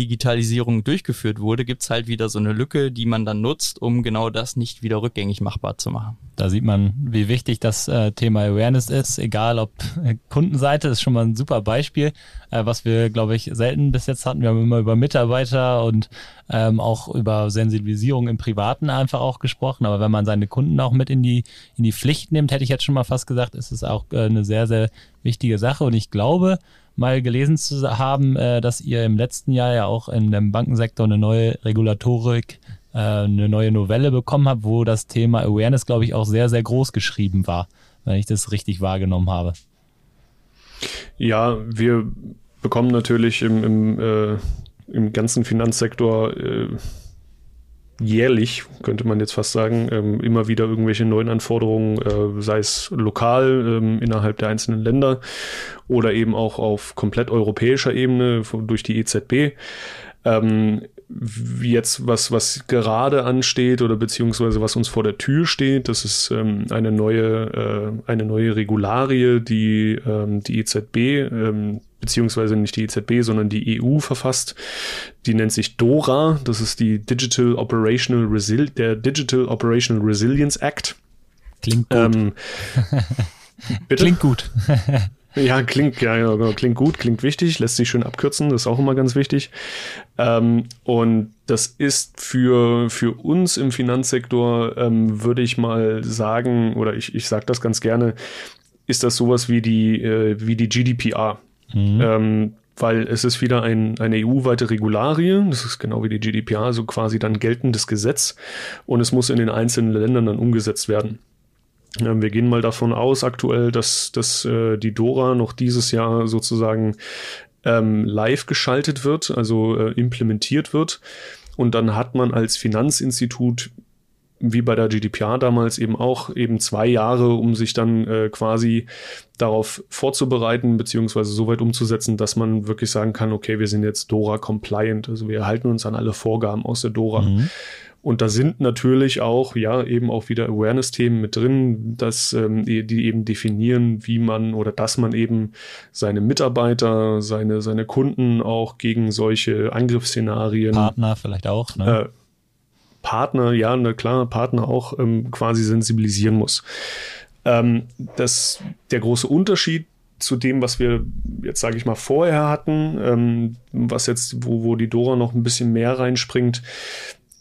Digitalisierung durchgeführt wurde, gibt's halt wieder so eine Lücke, die man dann nutzt, um genau das nicht wieder rückgängig machbar zu machen. Da sieht man, wie wichtig das äh, Thema Awareness ist, egal ob äh, Kundenseite, ist schon mal ein super Beispiel, äh, was wir, glaube ich, selten bis jetzt hatten. Wir haben immer über Mitarbeiter und ähm, auch über Sensibilisierung im Privaten einfach auch gesprochen. Aber wenn man seine Kunden auch mit in die, in die Pflicht nimmt, hätte ich jetzt schon mal fast gesagt, ist es auch äh, eine sehr, sehr wichtige Sache. Und ich glaube, mal gelesen zu haben, äh, dass ihr im letzten Jahr ja auch in dem Bankensektor eine neue Regulatorik, äh, eine neue Novelle bekommen habt, wo das Thema Awareness, glaube ich, auch sehr, sehr groß geschrieben war, wenn ich das richtig wahrgenommen habe. Ja, wir bekommen natürlich im, im, äh, im ganzen Finanzsektor äh, jährlich, könnte man jetzt fast sagen, ähm, immer wieder irgendwelche neuen Anforderungen, äh, sei es lokal ähm, innerhalb der einzelnen Länder oder eben auch auf komplett europäischer Ebene durch die EZB. Ähm, jetzt was, was gerade ansteht oder beziehungsweise was uns vor der Tür steht, das ist ähm, eine neue, äh, eine neue Regularie, die ähm, die EZB ähm, beziehungsweise nicht die EZB, sondern die EU verfasst. Die nennt sich DORA, das ist die Digital Operational Resil der Digital Operational Resilience Act. Klingt gut. Ähm, Klingt gut. Ja, klingt, ja, ja, klingt gut, klingt wichtig, lässt sich schön abkürzen, das ist auch immer ganz wichtig. Ähm, und das ist für, für uns im Finanzsektor, ähm, würde ich mal sagen, oder ich, ich sage das ganz gerne, ist das sowas wie die, äh, wie die GDPR. Mhm. Ähm, weil es ist wieder ein, eine EU-weite Regularie, das ist genau wie die GDPR, also quasi dann geltendes Gesetz und es muss in den einzelnen Ländern dann umgesetzt werden. Wir gehen mal davon aus aktuell, dass, dass äh, die Dora noch dieses Jahr sozusagen ähm, live geschaltet wird, also äh, implementiert wird. Und dann hat man als Finanzinstitut, wie bei der GDPR damals eben auch, eben zwei Jahre, um sich dann äh, quasi darauf vorzubereiten, beziehungsweise so weit umzusetzen, dass man wirklich sagen kann, okay, wir sind jetzt Dora compliant, also wir halten uns an alle Vorgaben aus der Dora. Mhm. Und da sind natürlich auch, ja, eben auch wieder Awareness-Themen mit drin, dass ähm, die, eben definieren, wie man oder dass man eben seine Mitarbeiter, seine, seine Kunden auch gegen solche Angriffsszenarien. Partner vielleicht auch, ne? Äh, Partner, ja, na klar, Partner auch ähm, quasi sensibilisieren muss. Ähm, das, der große Unterschied zu dem, was wir jetzt, sage ich mal, vorher hatten, ähm, was jetzt, wo, wo die Dora noch ein bisschen mehr reinspringt,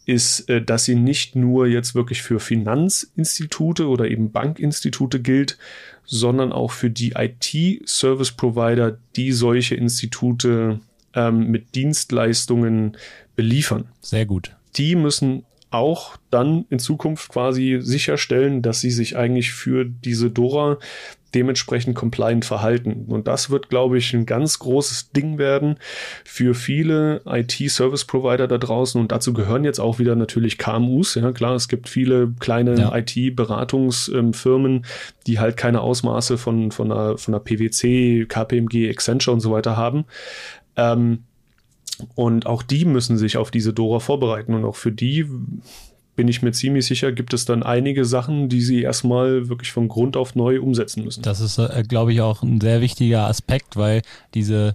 ist, äh, dass sie nicht nur jetzt wirklich für Finanzinstitute oder eben Bankinstitute gilt, sondern auch für die IT-Service-Provider, die solche Institute ähm, mit Dienstleistungen beliefern. Sehr gut. Die müssen auch dann in Zukunft quasi sicherstellen, dass sie sich eigentlich für diese Dora dementsprechend compliant verhalten. Und das wird, glaube ich, ein ganz großes Ding werden für viele IT-Service-Provider da draußen. Und dazu gehören jetzt auch wieder natürlich KMUs. Ja, klar, es gibt viele kleine ja. IT-Beratungsfirmen, die halt keine Ausmaße von, von, einer, von einer PwC, KPMG, Accenture und so weiter haben. Ähm, und auch die müssen sich auf diese Dora vorbereiten. Und auch für die bin ich mir ziemlich sicher, gibt es dann einige Sachen, die sie erstmal wirklich von Grund auf neu umsetzen müssen. Das ist, äh, glaube ich, auch ein sehr wichtiger Aspekt, weil diese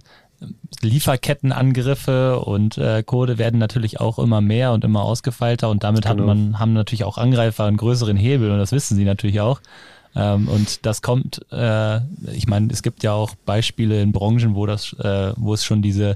Lieferkettenangriffe und äh, Code werden natürlich auch immer mehr und immer ausgefeilter und damit genau. hat man, haben natürlich auch Angreifer einen größeren Hebel und das wissen sie natürlich auch. Ähm, und das kommt, äh, ich meine, es gibt ja auch Beispiele in Branchen, wo das, äh, wo es schon diese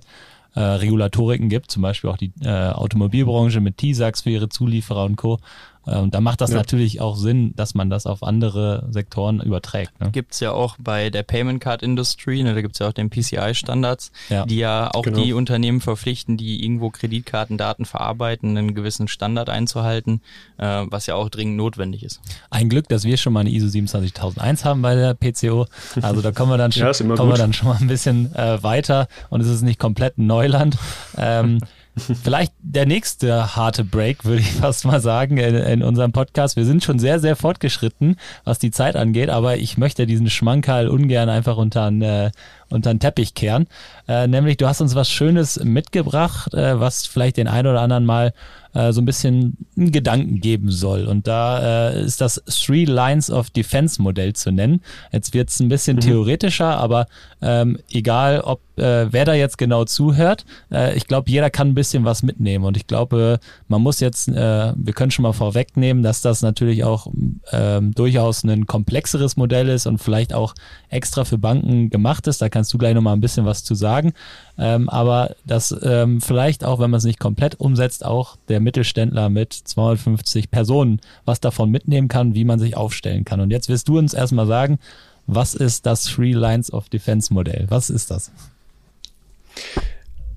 äh, Regulatoriken gibt, zum Beispiel auch die äh, Automobilbranche mit T-Sax für ihre Zulieferer und Co. Und ähm, da macht das ja. natürlich auch Sinn, dass man das auf andere Sektoren überträgt. Ne? Gibt es ja auch bei der Payment Card Industry, ne, da gibt es ja auch den PCI-Standards, ja. die ja auch genau. die Unternehmen verpflichten, die irgendwo Kreditkartendaten verarbeiten, einen gewissen Standard einzuhalten, äh, was ja auch dringend notwendig ist. Ein Glück, dass wir schon mal eine ISO 27001 haben bei der PCO. Also da kommen wir dann schon, ja, kommen wir dann schon mal ein bisschen äh, weiter und es ist nicht komplett Neuland. Ähm, Vielleicht der nächste harte Break, würde ich fast mal sagen, in, in, unserem Podcast. Wir sind schon sehr, sehr fortgeschritten, was die Zeit angeht, aber ich möchte diesen Schmankerl ungern einfach unter den, äh, unter den Teppich kehren. Äh, nämlich, du hast uns was Schönes mitgebracht, äh, was vielleicht den einen oder anderen mal äh, so ein bisschen einen Gedanken geben soll. Und da äh, ist das Three Lines of Defense Modell zu nennen. Jetzt wird es ein bisschen mhm. theoretischer, aber ähm, egal, ob äh, wer da jetzt genau zuhört, äh, ich glaube, jeder kann ein bisschen was mitnehmen. Und ich glaube, man muss jetzt, äh, wir können schon mal vorwegnehmen, dass das natürlich auch ähm, durchaus ein komplexeres Modell ist und vielleicht auch extra für Banken gemacht ist. Da kannst du gleich nochmal ein bisschen was zu sagen. Ähm, aber dass ähm, vielleicht auch, wenn man es nicht komplett umsetzt, auch der Mittelständler mit 250 Personen was davon mitnehmen kann, wie man sich aufstellen kann. Und jetzt wirst du uns erstmal sagen, was ist das Three Lines of Defense Modell? Was ist das?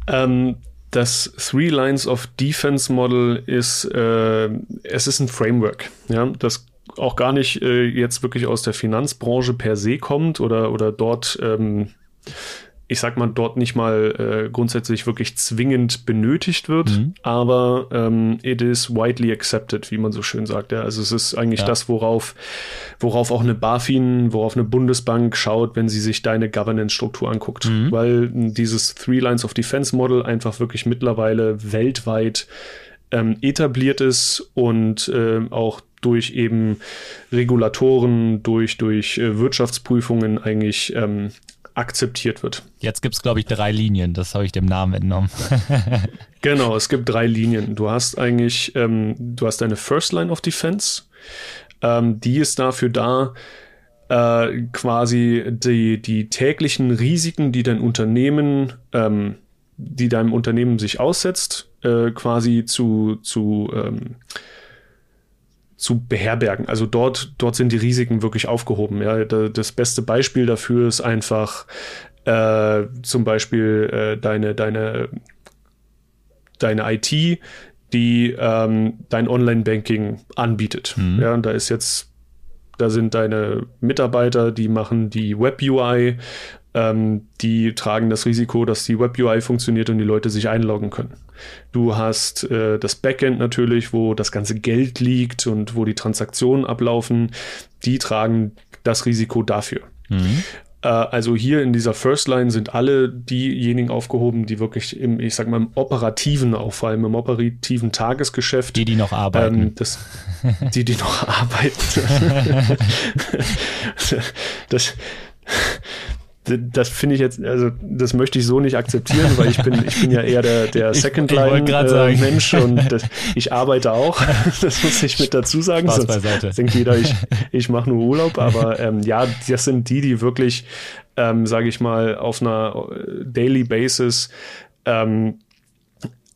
Ähm, das Three Lines of Defense Model ist, äh, es ist ein Framework, ja, das auch gar nicht äh, jetzt wirklich aus der Finanzbranche per se kommt oder, oder dort ähm, ich sag mal, dort nicht mal äh, grundsätzlich wirklich zwingend benötigt wird, mhm. aber ähm, it is widely accepted, wie man so schön sagt. Ja. Also es ist eigentlich ja. das, worauf, worauf auch eine BaFin, worauf eine Bundesbank schaut, wenn sie sich deine Governance-Struktur anguckt. Mhm. Weil dieses Three Lines of Defense Model einfach wirklich mittlerweile weltweit ähm, etabliert ist und äh, auch durch eben Regulatoren, durch, durch äh, Wirtschaftsprüfungen eigentlich ähm, akzeptiert wird. Jetzt gibt es, glaube ich, drei Linien, das habe ich dem Namen entnommen. genau, es gibt drei Linien. Du hast eigentlich, ähm, du hast deine First Line of Defense, ähm, die ist dafür da, äh, quasi die, die täglichen Risiken, die dein Unternehmen, ähm, die deinem Unternehmen sich aussetzt, äh, quasi zu, zu ähm, zu beherbergen. Also dort, dort sind die Risiken wirklich aufgehoben. Ja, das beste Beispiel dafür ist einfach äh, zum Beispiel äh, deine, deine, deine IT, die ähm, dein Online-Banking anbietet. Mhm. Ja, und da ist jetzt, da sind deine Mitarbeiter, die machen die Web-UI, ähm, die tragen das Risiko, dass die Web-UI funktioniert und die Leute sich einloggen können. Du hast äh, das Backend natürlich, wo das ganze Geld liegt und wo die Transaktionen ablaufen. Die tragen das Risiko dafür. Mhm. Äh, also hier in dieser First Line sind alle diejenigen aufgehoben, die wirklich im, ich sag mal, im operativen, auch vor allem im operativen Tagesgeschäft. Die, die noch arbeiten. Ähm, das, die, die noch arbeiten. das, das finde ich jetzt, also das möchte ich so nicht akzeptieren, weil ich bin, ich bin ja eher der, der Second-Line-Mensch äh, und das, ich arbeite auch. Das muss ich mit dazu sagen. Spaß sonst beiseite. denkt jeder, ich, ich mache nur Urlaub. Aber ähm, ja, das sind die, die wirklich, ähm, sage ich mal, auf einer äh, Daily Basis ähm,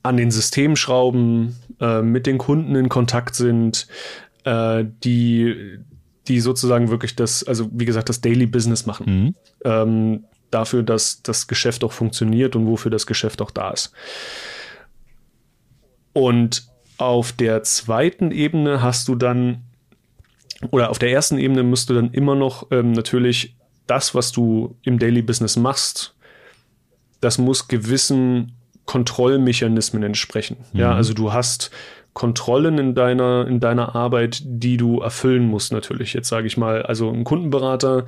an den Systemschrauben äh, mit den Kunden in Kontakt sind, äh, die die sozusagen wirklich das, also wie gesagt, das Daily Business machen. Mhm. Ähm, dafür, dass das Geschäft auch funktioniert und wofür das Geschäft auch da ist. Und auf der zweiten Ebene hast du dann, oder auf der ersten Ebene musst du dann immer noch ähm, natürlich das, was du im Daily Business machst, das muss gewissen Kontrollmechanismen entsprechen. Mhm. Ja, also du hast Kontrollen in deiner, in deiner Arbeit, die du erfüllen musst, natürlich. Jetzt sage ich mal, also ein Kundenberater,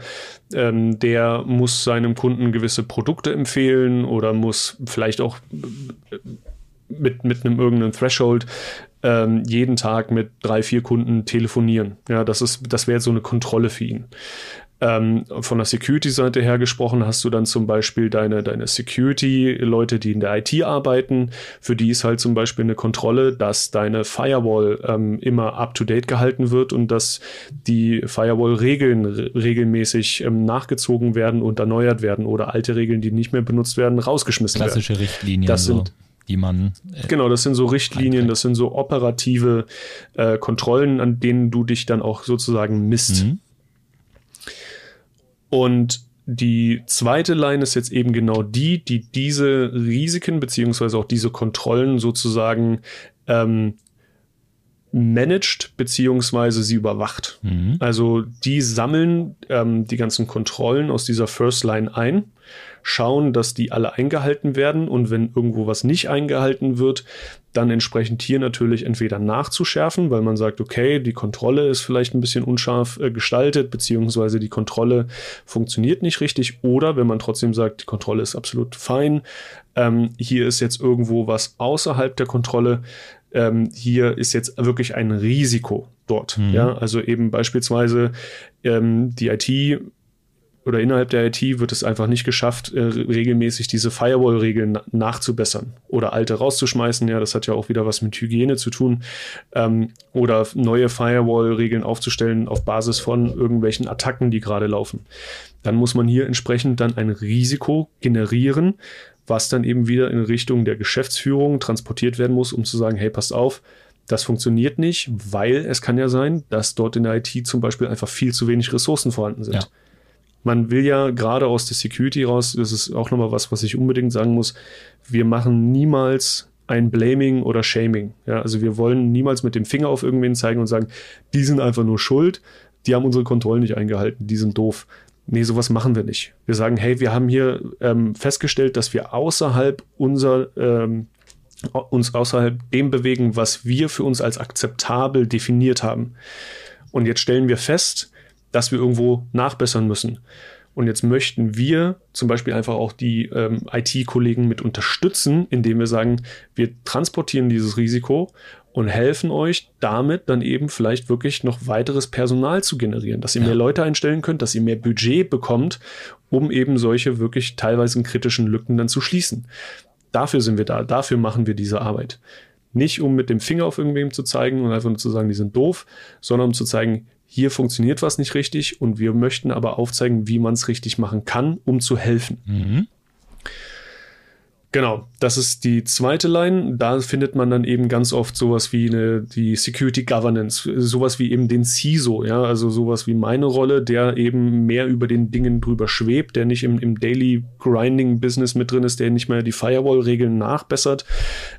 ähm, der muss seinem Kunden gewisse Produkte empfehlen oder muss vielleicht auch mit, mit einem irgendeinem Threshold ähm, jeden Tag mit drei, vier Kunden telefonieren. Ja, das ist, das wäre so eine Kontrolle für ihn. Ähm, von der Security-Seite her gesprochen, hast du dann zum Beispiel deine, deine Security-Leute, die in der IT arbeiten. Für die ist halt zum Beispiel eine Kontrolle, dass deine Firewall ähm, immer up-to-date gehalten wird und dass die Firewall-Regeln regelmäßig ähm, nachgezogen werden und erneuert werden oder alte Regeln, die nicht mehr benutzt werden, rausgeschmissen Klassische werden. Klassische Richtlinien. Das sind, so die man. Äh, genau, das sind so Richtlinien, das sind so operative äh, Kontrollen, an denen du dich dann auch sozusagen misst. Mhm. Und die zweite Line ist jetzt eben genau die, die diese Risiken beziehungsweise auch diese Kontrollen sozusagen ähm, managt beziehungsweise sie überwacht. Mhm. Also die sammeln ähm, die ganzen Kontrollen aus dieser First Line ein schauen, dass die alle eingehalten werden und wenn irgendwo was nicht eingehalten wird, dann entsprechend hier natürlich entweder nachzuschärfen, weil man sagt, okay, die Kontrolle ist vielleicht ein bisschen unscharf äh, gestaltet, beziehungsweise die Kontrolle funktioniert nicht richtig, oder wenn man trotzdem sagt, die Kontrolle ist absolut fein, ähm, hier ist jetzt irgendwo was außerhalb der Kontrolle, ähm, hier ist jetzt wirklich ein Risiko dort. Mhm. Ja, also eben beispielsweise ähm, die IT oder innerhalb der IT wird es einfach nicht geschafft, äh, regelmäßig diese Firewall-Regeln nachzubessern oder alte rauszuschmeißen. Ja, das hat ja auch wieder was mit Hygiene zu tun. Ähm, oder neue Firewall-Regeln aufzustellen auf Basis von irgendwelchen Attacken, die gerade laufen. Dann muss man hier entsprechend dann ein Risiko generieren, was dann eben wieder in Richtung der Geschäftsführung transportiert werden muss, um zu sagen, hey, passt auf, das funktioniert nicht, weil es kann ja sein, dass dort in der IT zum Beispiel einfach viel zu wenig Ressourcen vorhanden sind. Ja man will ja gerade aus der Security raus, das ist auch nochmal was, was ich unbedingt sagen muss, wir machen niemals ein Blaming oder Shaming. Ja, also wir wollen niemals mit dem Finger auf irgendwen zeigen und sagen, die sind einfach nur schuld, die haben unsere Kontrollen nicht eingehalten, die sind doof. Nee, sowas machen wir nicht. Wir sagen, hey, wir haben hier ähm, festgestellt, dass wir außerhalb unser, ähm, uns außerhalb dem bewegen, was wir für uns als akzeptabel definiert haben. Und jetzt stellen wir fest, dass wir irgendwo nachbessern müssen. Und jetzt möchten wir zum Beispiel einfach auch die ähm, IT-Kollegen mit unterstützen, indem wir sagen, wir transportieren dieses Risiko und helfen euch damit dann eben vielleicht wirklich noch weiteres Personal zu generieren, dass ihr mehr Leute einstellen könnt, dass ihr mehr Budget bekommt, um eben solche wirklich teilweise kritischen Lücken dann zu schließen. Dafür sind wir da, dafür machen wir diese Arbeit. Nicht um mit dem Finger auf irgendwem zu zeigen und einfach nur zu sagen, die sind doof, sondern um zu zeigen, hier funktioniert was nicht richtig und wir möchten aber aufzeigen, wie man es richtig machen kann, um zu helfen. Mhm. Genau, das ist die zweite Line. Da findet man dann eben ganz oft sowas wie eine, die Security Governance, sowas wie eben den CISO, ja, also sowas wie meine Rolle, der eben mehr über den Dingen drüber schwebt, der nicht im, im Daily Grinding Business mit drin ist, der nicht mehr die Firewall-Regeln nachbessert,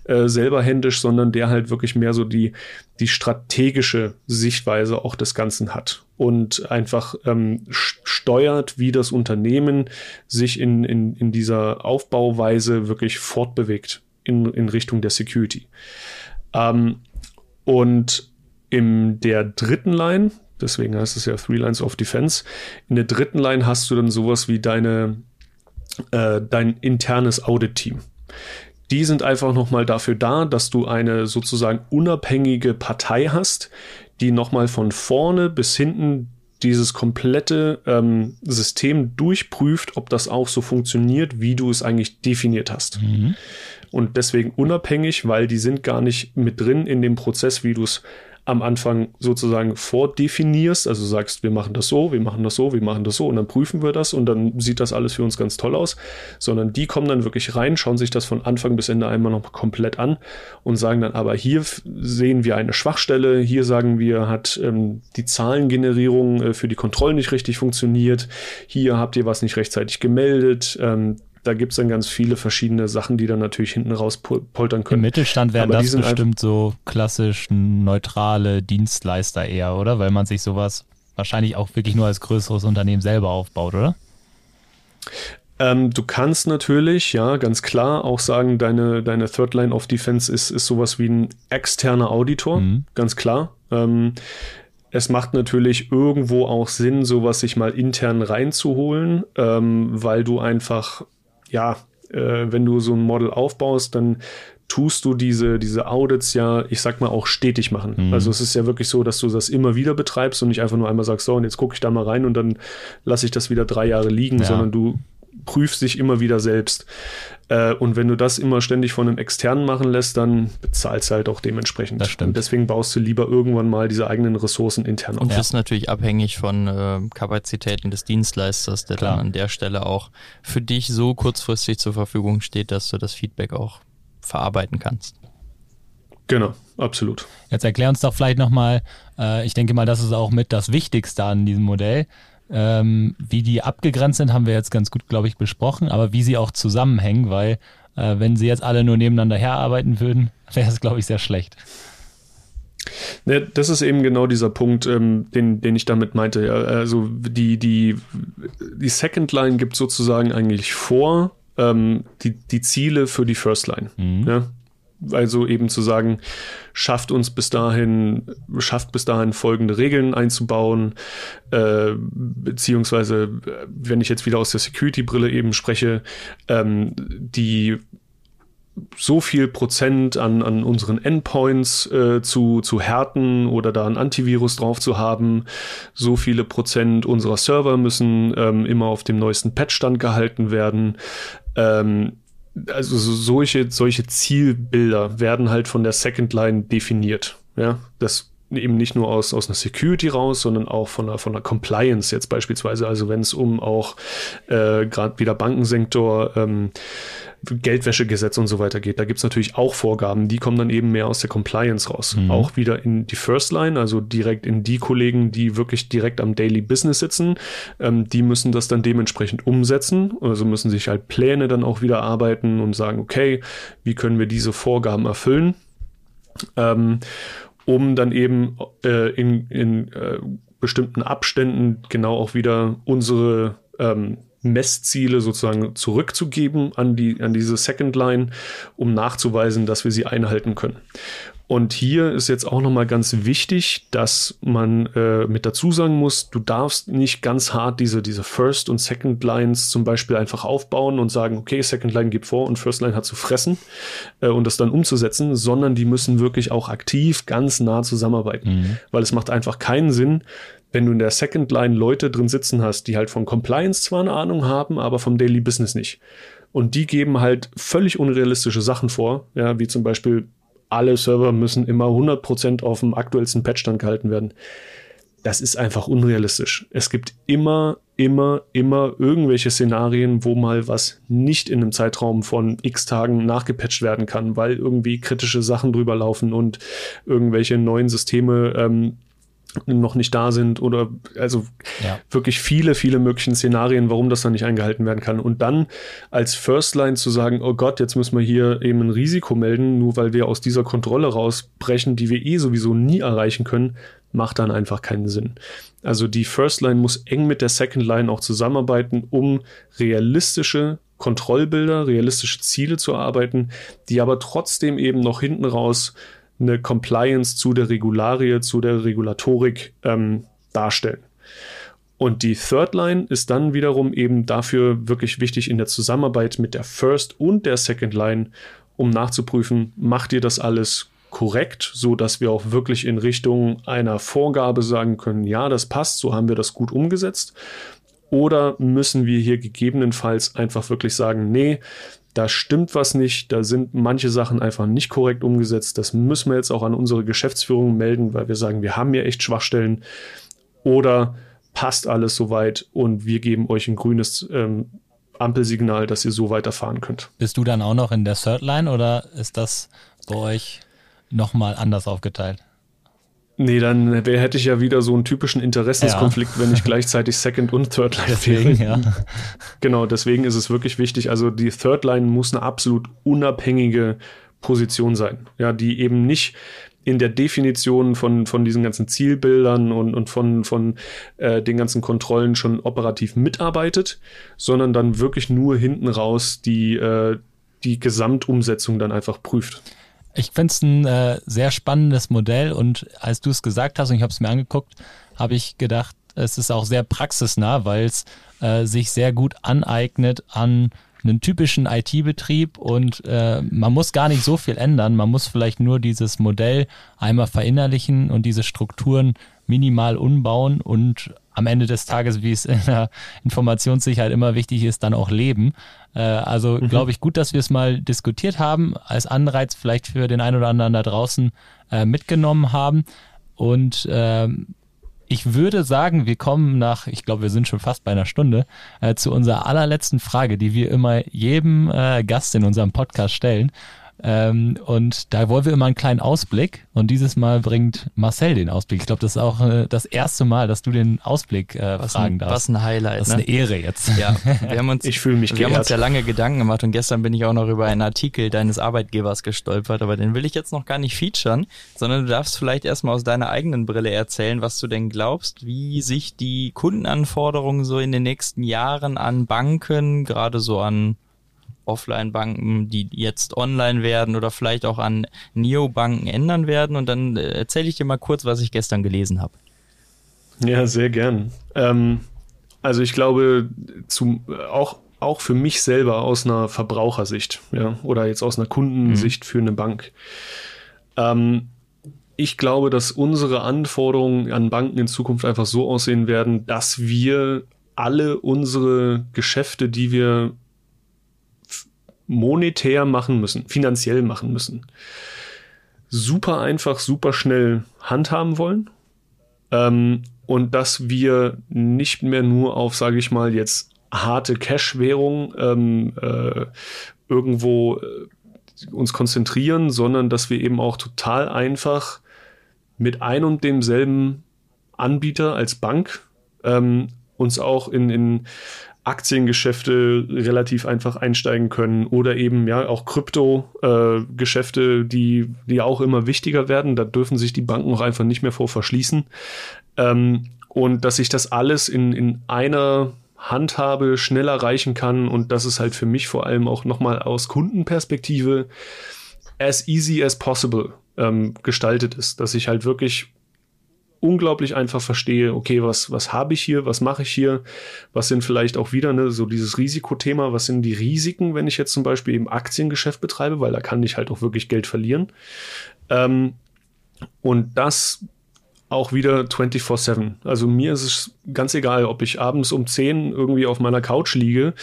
äh, selber händisch, sondern der halt wirklich mehr so die, die strategische Sichtweise auch des Ganzen hat und einfach ähm, steuert, wie das Unternehmen sich in, in, in dieser Aufbauweise wirklich fortbewegt in, in Richtung der Security. Ähm, und in der dritten Line, deswegen heißt es ja Three Lines of Defense, in der dritten Line hast du dann sowas wie deine, äh, dein internes Audit-Team die sind einfach nochmal dafür da, dass du eine sozusagen unabhängige Partei hast, die nochmal von vorne bis hinten dieses komplette ähm, System durchprüft, ob das auch so funktioniert, wie du es eigentlich definiert hast. Mhm. Und deswegen unabhängig, weil die sind gar nicht mit drin in dem Prozess, wie du es am Anfang sozusagen vordefinierst, also sagst, wir machen das so, wir machen das so, wir machen das so und dann prüfen wir das und dann sieht das alles für uns ganz toll aus, sondern die kommen dann wirklich rein, schauen sich das von Anfang bis Ende einmal noch komplett an und sagen dann, aber hier sehen wir eine Schwachstelle, hier sagen wir, hat ähm, die Zahlengenerierung äh, für die Kontrollen nicht richtig funktioniert, hier habt ihr was nicht rechtzeitig gemeldet, ähm, da gibt es dann ganz viele verschiedene Sachen, die dann natürlich hinten raus poltern können. Im Mittelstand wären das bestimmt so klassisch neutrale Dienstleister eher, oder? Weil man sich sowas wahrscheinlich auch wirklich nur als größeres Unternehmen selber aufbaut, oder? Ähm, du kannst natürlich, ja, ganz klar auch sagen, deine, deine Third Line of Defense ist, ist sowas wie ein externer Auditor, mhm. ganz klar. Ähm, es macht natürlich irgendwo auch Sinn, sowas sich mal intern reinzuholen, ähm, weil du einfach ja, äh, wenn du so ein Model aufbaust, dann tust du diese, diese Audits ja, ich sag mal, auch stetig machen. Mhm. Also es ist ja wirklich so, dass du das immer wieder betreibst und nicht einfach nur einmal sagst, so, und jetzt gucke ich da mal rein und dann lasse ich das wieder drei Jahre liegen, ja. sondern du prüfst dich immer wieder selbst. Äh, und wenn du das immer ständig von einem externen machen lässt, dann bezahlst du halt auch dementsprechend. Das stimmt. Und deswegen baust du lieber irgendwann mal diese eigenen Ressourcen intern auf. Und das ist natürlich abhängig von äh, Kapazitäten des Dienstleisters, der Klar. dann an der Stelle auch für dich so kurzfristig zur Verfügung steht, dass du das Feedback auch verarbeiten kannst. Genau, absolut. Jetzt erklär uns doch vielleicht nochmal, äh, ich denke mal, das ist auch mit das Wichtigste an diesem Modell. Ähm, wie die abgegrenzt sind, haben wir jetzt ganz gut, glaube ich, besprochen, aber wie sie auch zusammenhängen, weil äh, wenn sie jetzt alle nur nebeneinander herarbeiten würden, wäre es, glaube ich, sehr schlecht. Ne, das ist eben genau dieser Punkt, ähm, den, den ich damit meinte. Ja. Also die, die, die Second Line gibt sozusagen eigentlich vor ähm, die, die Ziele für die First Line. Mhm. Ja. Also eben zu sagen, schafft uns bis dahin, schafft bis dahin folgende Regeln einzubauen, äh, beziehungsweise, wenn ich jetzt wieder aus der Security-Brille eben spreche, ähm, die so viel Prozent an, an unseren Endpoints äh, zu, zu härten oder da ein Antivirus drauf zu haben. So viele Prozent unserer Server müssen ähm, immer auf dem neuesten Patchstand gehalten werden. Ähm, also solche, solche Zielbilder werden halt von der Second Line definiert. Ja, das eben nicht nur aus, aus einer Security raus, sondern auch von einer, von einer Compliance jetzt beispielsweise. Also wenn es um auch äh, gerade wieder Bankensektor ähm, Geldwäschegesetz und so weiter geht. Da gibt es natürlich auch Vorgaben, die kommen dann eben mehr aus der Compliance raus. Mhm. Auch wieder in die First Line, also direkt in die Kollegen, die wirklich direkt am Daily Business sitzen. Ähm, die müssen das dann dementsprechend umsetzen. Also müssen sich halt Pläne dann auch wieder arbeiten und sagen, okay, wie können wir diese Vorgaben erfüllen? Ähm, um dann eben äh, in, in äh, bestimmten Abständen genau auch wieder unsere ähm, Messziele sozusagen zurückzugeben an, die, an diese Second Line, um nachzuweisen, dass wir sie einhalten können. Und hier ist jetzt auch nochmal ganz wichtig, dass man äh, mit dazu sagen muss, du darfst nicht ganz hart diese, diese First- und Second-Lines zum Beispiel einfach aufbauen und sagen, okay, Second-Line gibt vor und First-Line hat zu fressen äh, und das dann umzusetzen, sondern die müssen wirklich auch aktiv ganz nah zusammenarbeiten. Mhm. Weil es macht einfach keinen Sinn, wenn du in der Second Line Leute drin sitzen hast, die halt von Compliance zwar eine Ahnung haben, aber vom Daily Business nicht. Und die geben halt völlig unrealistische Sachen vor, ja, wie zum Beispiel alle Server müssen immer 100% auf dem aktuellsten Patchstand gehalten werden. Das ist einfach unrealistisch. Es gibt immer, immer, immer irgendwelche Szenarien, wo mal was nicht in einem Zeitraum von x Tagen nachgepatcht werden kann, weil irgendwie kritische Sachen drüber laufen und irgendwelche neuen Systeme ähm, noch nicht da sind oder also ja. wirklich viele, viele möglichen Szenarien, warum das dann nicht eingehalten werden kann. Und dann als First Line zu sagen, oh Gott, jetzt müssen wir hier eben ein Risiko melden, nur weil wir aus dieser Kontrolle rausbrechen, die wir eh sowieso nie erreichen können, macht dann einfach keinen Sinn. Also die First Line muss eng mit der Second Line auch zusammenarbeiten, um realistische Kontrollbilder, realistische Ziele zu erarbeiten, die aber trotzdem eben noch hinten raus eine Compliance zu der Regularie, zu der Regulatorik ähm, darstellen. Und die Third Line ist dann wiederum eben dafür wirklich wichtig in der Zusammenarbeit mit der First und der Second Line, um nachzuprüfen, macht ihr das alles korrekt, so dass wir auch wirklich in Richtung einer Vorgabe sagen können, ja, das passt, so haben wir das gut umgesetzt. Oder müssen wir hier gegebenenfalls einfach wirklich sagen, nee, da stimmt was nicht, da sind manche Sachen einfach nicht korrekt umgesetzt. Das müssen wir jetzt auch an unsere Geschäftsführung melden, weil wir sagen, wir haben hier echt Schwachstellen. Oder passt alles soweit und wir geben euch ein grünes ähm, Ampelsignal, dass ihr so weiterfahren könnt. Bist du dann auch noch in der Third Line oder ist das bei euch nochmal anders aufgeteilt? Nee, dann hätte ich ja wieder so einen typischen Interessenskonflikt, ja. wenn ich gleichzeitig Second und Third Line deswegen, wäre. Ja. Genau, deswegen ist es wirklich wichtig. Also die Third Line muss eine absolut unabhängige Position sein. Ja, die eben nicht in der Definition von, von diesen ganzen Zielbildern und, und von, von äh, den ganzen Kontrollen schon operativ mitarbeitet, sondern dann wirklich nur hinten raus die, äh, die Gesamtumsetzung dann einfach prüft. Ich finde es ein äh, sehr spannendes Modell und als du es gesagt hast und ich habe es mir angeguckt, habe ich gedacht, es ist auch sehr praxisnah, weil es äh, sich sehr gut aneignet an einen typischen IT-Betrieb und äh, man muss gar nicht so viel ändern. Man muss vielleicht nur dieses Modell einmal verinnerlichen und diese Strukturen minimal umbauen und am Ende des Tages, wie es in der Informationssicherheit immer wichtig ist, dann auch leben. Äh, also mhm. glaube ich gut, dass wir es mal diskutiert haben, als Anreiz vielleicht für den einen oder anderen da draußen äh, mitgenommen haben. Und ähm, ich würde sagen, wir kommen nach, ich glaube, wir sind schon fast bei einer Stunde, äh, zu unserer allerletzten Frage, die wir immer jedem äh, Gast in unserem Podcast stellen. Ähm, und da wollen wir immer einen kleinen Ausblick. Und dieses Mal bringt Marcel den Ausblick. Ich glaube, das ist auch äh, das erste Mal, dass du den Ausblick äh, was fragen ein, darfst. Was ein Highlight. Das ist ne? eine Ehre jetzt. Ja, wir haben uns, ich fühle mich Wir geehrt. haben uns ja lange Gedanken gemacht und gestern bin ich auch noch über einen Artikel deines Arbeitgebers gestolpert, aber den will ich jetzt noch gar nicht featuren, sondern du darfst vielleicht erstmal aus deiner eigenen Brille erzählen, was du denn glaubst, wie sich die Kundenanforderungen so in den nächsten Jahren an Banken, gerade so an Offline-Banken, die jetzt online werden oder vielleicht auch an Neobanken ändern werden. Und dann äh, erzähle ich dir mal kurz, was ich gestern gelesen habe. Ja, sehr gern. Ähm, also ich glaube, zum, auch, auch für mich selber aus einer Verbrauchersicht ja, oder jetzt aus einer Kundensicht mhm. für eine Bank. Ähm, ich glaube, dass unsere Anforderungen an Banken in Zukunft einfach so aussehen werden, dass wir alle unsere Geschäfte, die wir monetär machen müssen, finanziell machen müssen, super einfach, super schnell handhaben wollen. Ähm, und dass wir nicht mehr nur auf, sage ich mal, jetzt harte Cash-Währung ähm, äh, irgendwo äh, uns konzentrieren, sondern dass wir eben auch total einfach mit ein und demselben Anbieter als Bank ähm, uns auch in, in Aktiengeschäfte relativ einfach einsteigen können oder eben ja auch Krypto-Geschäfte, äh, die, die auch immer wichtiger werden. Da dürfen sich die Banken auch einfach nicht mehr vor verschließen. Ähm, und dass ich das alles in, in einer Handhabe schnell erreichen kann und das ist halt für mich vor allem auch nochmal aus Kundenperspektive as easy as possible ähm, gestaltet ist, dass ich halt wirklich unglaublich einfach verstehe, okay, was, was habe ich hier, was mache ich hier, was sind vielleicht auch wieder ne, so dieses Risikothema, was sind die Risiken, wenn ich jetzt zum Beispiel eben Aktiengeschäft betreibe, weil da kann ich halt auch wirklich Geld verlieren. Ähm, und das auch wieder 24-7. Also mir ist es ganz egal, ob ich abends um 10 irgendwie auf meiner Couch liege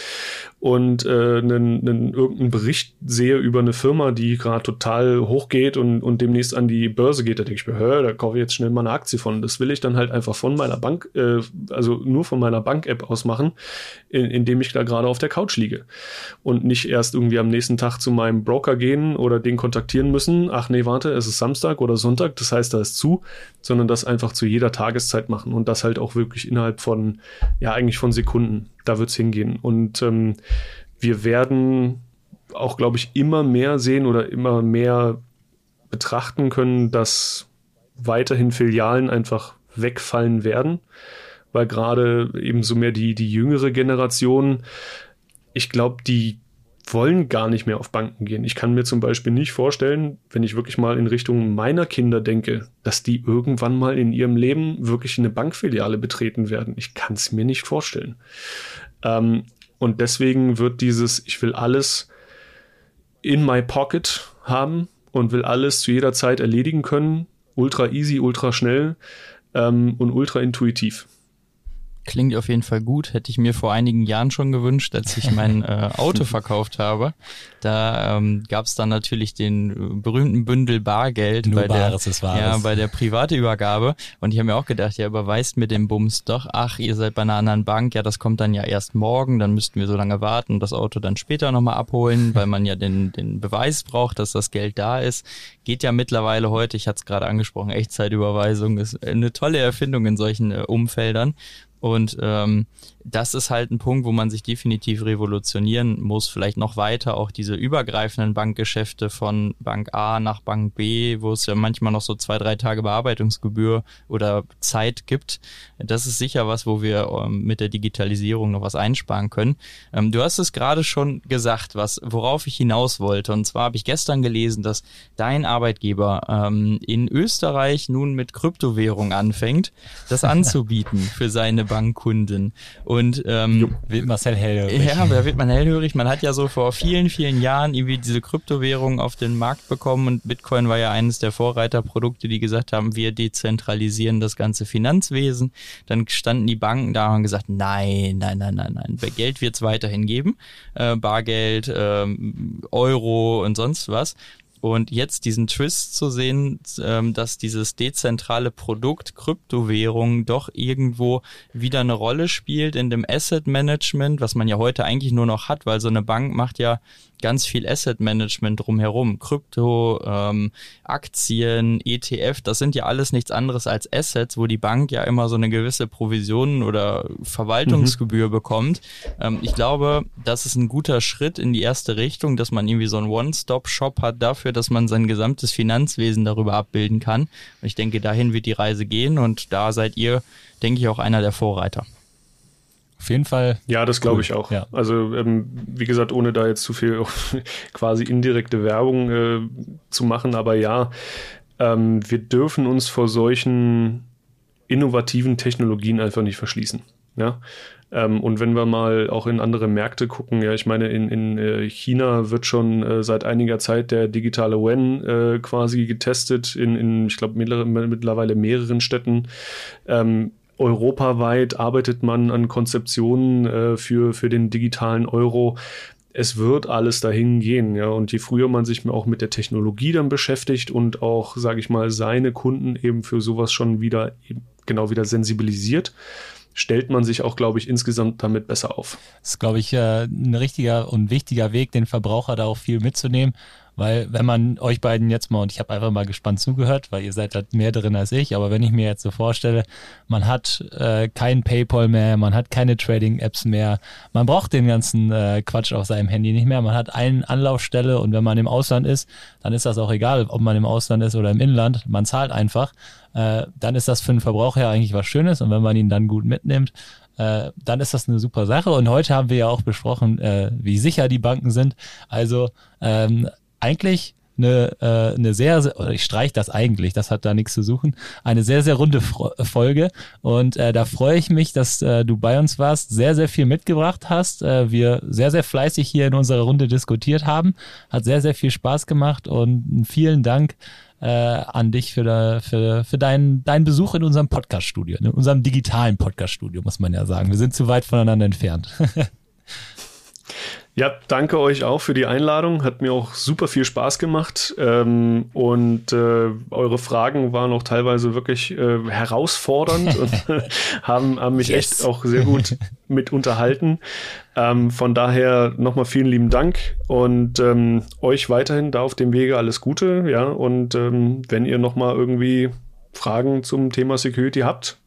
und äh, einen, einen, irgendeinen Bericht sehe über eine Firma, die gerade total hochgeht und, und demnächst an die Börse geht, da denke ich mir, hör, da kaufe ich jetzt schnell mal eine Aktie von. Das will ich dann halt einfach von meiner Bank, äh, also nur von meiner Bank-App aus machen, in, indem ich da gerade auf der Couch liege. Und nicht erst irgendwie am nächsten Tag zu meinem Broker gehen oder den kontaktieren müssen. Ach nee, warte, es ist Samstag oder Sonntag, das heißt, da ist zu, sondern das einfach zu jeder Tageszeit machen und das halt auch wirklich innerhalb von, ja, eigentlich von Sekunden da wird es hingehen. Und ähm, wir werden auch, glaube ich, immer mehr sehen oder immer mehr betrachten können, dass weiterhin Filialen einfach wegfallen werden, weil gerade eben so mehr die, die jüngere Generation, ich glaube, die wollen gar nicht mehr auf Banken gehen. Ich kann mir zum Beispiel nicht vorstellen, wenn ich wirklich mal in Richtung meiner Kinder denke, dass die irgendwann mal in ihrem Leben wirklich eine Bankfiliale betreten werden. Ich kann es mir nicht vorstellen. Ähm, und deswegen wird dieses, ich will alles in my pocket haben und will alles zu jeder Zeit erledigen können, ultra easy, ultra schnell ähm, und ultra intuitiv. Klingt auf jeden Fall gut. Hätte ich mir vor einigen Jahren schon gewünscht, als ich mein äh, Auto verkauft habe. Da ähm, gab es dann natürlich den äh, berühmten Bündel Bargeld Nur bei, Bares der, ist Wahres. ja, bei der private Übergabe. Und ich habe mir auch gedacht, ja, überweist mir den Bums doch. Ach, ihr seid bei einer anderen Bank. Ja, das kommt dann ja erst morgen. Dann müssten wir so lange warten und das Auto dann später nochmal abholen, weil man ja den, den Beweis braucht, dass das Geld da ist. Geht ja mittlerweile heute, ich hatte es gerade angesprochen, Echtzeitüberweisung ist eine tolle Erfindung in solchen äh, Umfeldern. Und ähm, das ist halt ein Punkt, wo man sich definitiv revolutionieren muss, vielleicht noch weiter auch diese übergreifenden Bankgeschäfte von Bank A nach Bank B, wo es ja manchmal noch so zwei, drei Tage Bearbeitungsgebühr oder Zeit gibt. Das ist sicher was, wo wir ähm, mit der Digitalisierung noch was einsparen können. Ähm, du hast es gerade schon gesagt, was, worauf ich hinaus wollte. Und zwar habe ich gestern gelesen, dass dein Arbeitgeber ähm, in Österreich nun mit Kryptowährung anfängt, das anzubieten für seine Bankkunden. Und ähm, wird Marcel hellhörig. Ja, da wird man hellhörig. Man hat ja so vor vielen, vielen Jahren irgendwie diese Kryptowährung auf den Markt bekommen und Bitcoin war ja eines der Vorreiterprodukte, die gesagt haben, wir dezentralisieren das ganze Finanzwesen. Dann standen die Banken da und gesagt, nein, nein, nein, nein, nein. Geld wird es weiterhin geben. Äh, Bargeld, ähm, Euro und sonst was. Und jetzt diesen Twist zu sehen, ähm, dass dieses dezentrale Produkt Kryptowährung doch irgendwo wieder eine Rolle spielt in dem Asset Management, was man ja heute eigentlich nur noch hat, weil so eine Bank macht ja ganz viel Asset Management drumherum. Krypto, ähm, Aktien, ETF, das sind ja alles nichts anderes als Assets, wo die Bank ja immer so eine gewisse Provision oder Verwaltungsgebühr mhm. bekommt. Ähm, ich glaube, das ist ein guter Schritt in die erste Richtung, dass man irgendwie so einen One-Stop-Shop hat dafür, dass man sein gesamtes Finanzwesen darüber abbilden kann. Und ich denke, dahin wird die Reise gehen und da seid ihr, denke ich, auch einer der Vorreiter. Auf jeden Fall. Ja, das glaube cool. ich auch. Ja. Also, ähm, wie gesagt, ohne da jetzt zu viel quasi indirekte Werbung äh, zu machen, aber ja, ähm, wir dürfen uns vor solchen innovativen Technologien einfach nicht verschließen. Ja. Ähm, und wenn wir mal auch in andere Märkte gucken, ja, ich meine, in, in äh, China wird schon äh, seit einiger Zeit der digitale Wen äh, quasi getestet, in, in ich glaube, mittlerweile mehreren Städten. Ähm, europaweit arbeitet man an Konzeptionen äh, für, für den digitalen Euro. Es wird alles dahin gehen, ja. Und je früher man sich auch mit der Technologie dann beschäftigt und auch, sage ich mal, seine Kunden eben für sowas schon wieder genau wieder sensibilisiert, stellt man sich auch, glaube ich, insgesamt damit besser auf. Das ist, glaube ich, äh, ein richtiger und wichtiger Weg, den Verbraucher da auch viel mitzunehmen. Weil wenn man euch beiden jetzt mal, und ich habe einfach mal gespannt zugehört, weil ihr seid da mehr drin als ich, aber wenn ich mir jetzt so vorstelle, man hat äh, kein PayPal mehr, man hat keine Trading-Apps mehr, man braucht den ganzen äh, Quatsch auf seinem Handy nicht mehr, man hat eine Anlaufstelle und wenn man im Ausland ist, dann ist das auch egal, ob man im Ausland ist oder im Inland, man zahlt einfach, äh, dann ist das für den Verbraucher ja eigentlich was Schönes und wenn man ihn dann gut mitnimmt, äh, dann ist das eine super Sache. Und heute haben wir ja auch besprochen, äh, wie sicher die Banken sind. Also ähm, eigentlich eine, äh, eine sehr, sehr ich streich das eigentlich, das hat da nichts zu suchen, eine sehr, sehr runde Folge. Und äh, da freue ich mich, dass äh, du bei uns warst, sehr, sehr viel mitgebracht hast. Äh, wir sehr, sehr fleißig hier in unserer Runde diskutiert haben. Hat sehr, sehr viel Spaß gemacht und vielen Dank äh, an dich für, für, für deinen, deinen Besuch in unserem Podcast-Studio, in unserem digitalen Podcast-Studio, muss man ja sagen. Wir sind zu weit voneinander entfernt. Ja, danke euch auch für die Einladung. Hat mir auch super viel Spaß gemacht. Ähm, und äh, eure Fragen waren auch teilweise wirklich äh, herausfordernd und haben, haben mich yes. echt auch sehr gut mit unterhalten. Ähm, von daher nochmal vielen lieben Dank und ähm, euch weiterhin da auf dem Wege alles Gute. Ja, und ähm, wenn ihr nochmal irgendwie Fragen zum Thema Security habt,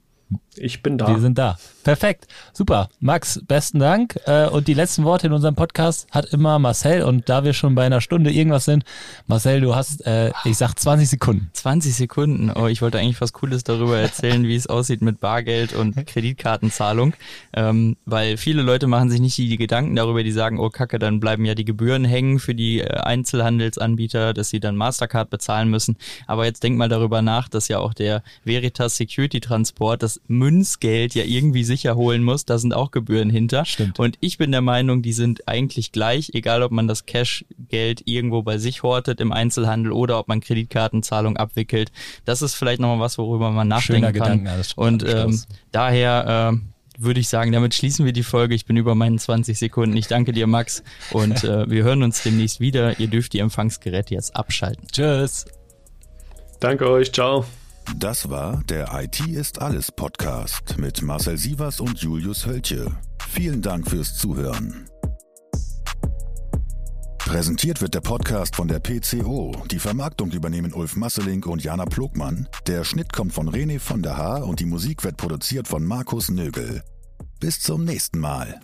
ich bin da. Wir sind da. Perfekt. Super. Max, besten Dank. Äh, und die letzten Worte in unserem Podcast hat immer Marcel. Und da wir schon bei einer Stunde irgendwas sind, Marcel, du hast, äh, ich sag 20 Sekunden. 20 Sekunden. Oh, ich wollte eigentlich was Cooles darüber erzählen, wie es aussieht mit Bargeld und Kreditkartenzahlung. Ähm, weil viele Leute machen sich nicht die Gedanken darüber, die sagen, oh Kacke, dann bleiben ja die Gebühren hängen für die äh, Einzelhandelsanbieter, dass sie dann Mastercard bezahlen müssen. Aber jetzt denk mal darüber nach, dass ja auch der Veritas Security Transport das Münzgeld ja irgendwie sicher holen muss. Da sind auch Gebühren hinter. Stimmt. Und ich bin der Meinung, die sind eigentlich gleich, egal ob man das Cashgeld irgendwo bei sich hortet im Einzelhandel oder ob man Kreditkartenzahlung abwickelt. Das ist vielleicht nochmal was, worüber man nachdenken Schöner kann. Gedanke, Und ähm, daher äh, würde ich sagen, damit schließen wir die Folge. Ich bin über meinen 20 Sekunden. Ich danke dir, Max. Und äh, wir hören uns demnächst wieder. Ihr dürft die Empfangsgeräte jetzt abschalten. Tschüss. Danke euch. Ciao. Das war der IT ist alles Podcast mit Marcel Sievers und Julius Hölche. Vielen Dank fürs Zuhören. Präsentiert wird der Podcast von der PCO. Die Vermarktung übernehmen Ulf Masseling und Jana Plogmann. Der Schnitt kommt von René von der Haar und die Musik wird produziert von Markus Nögel. Bis zum nächsten Mal.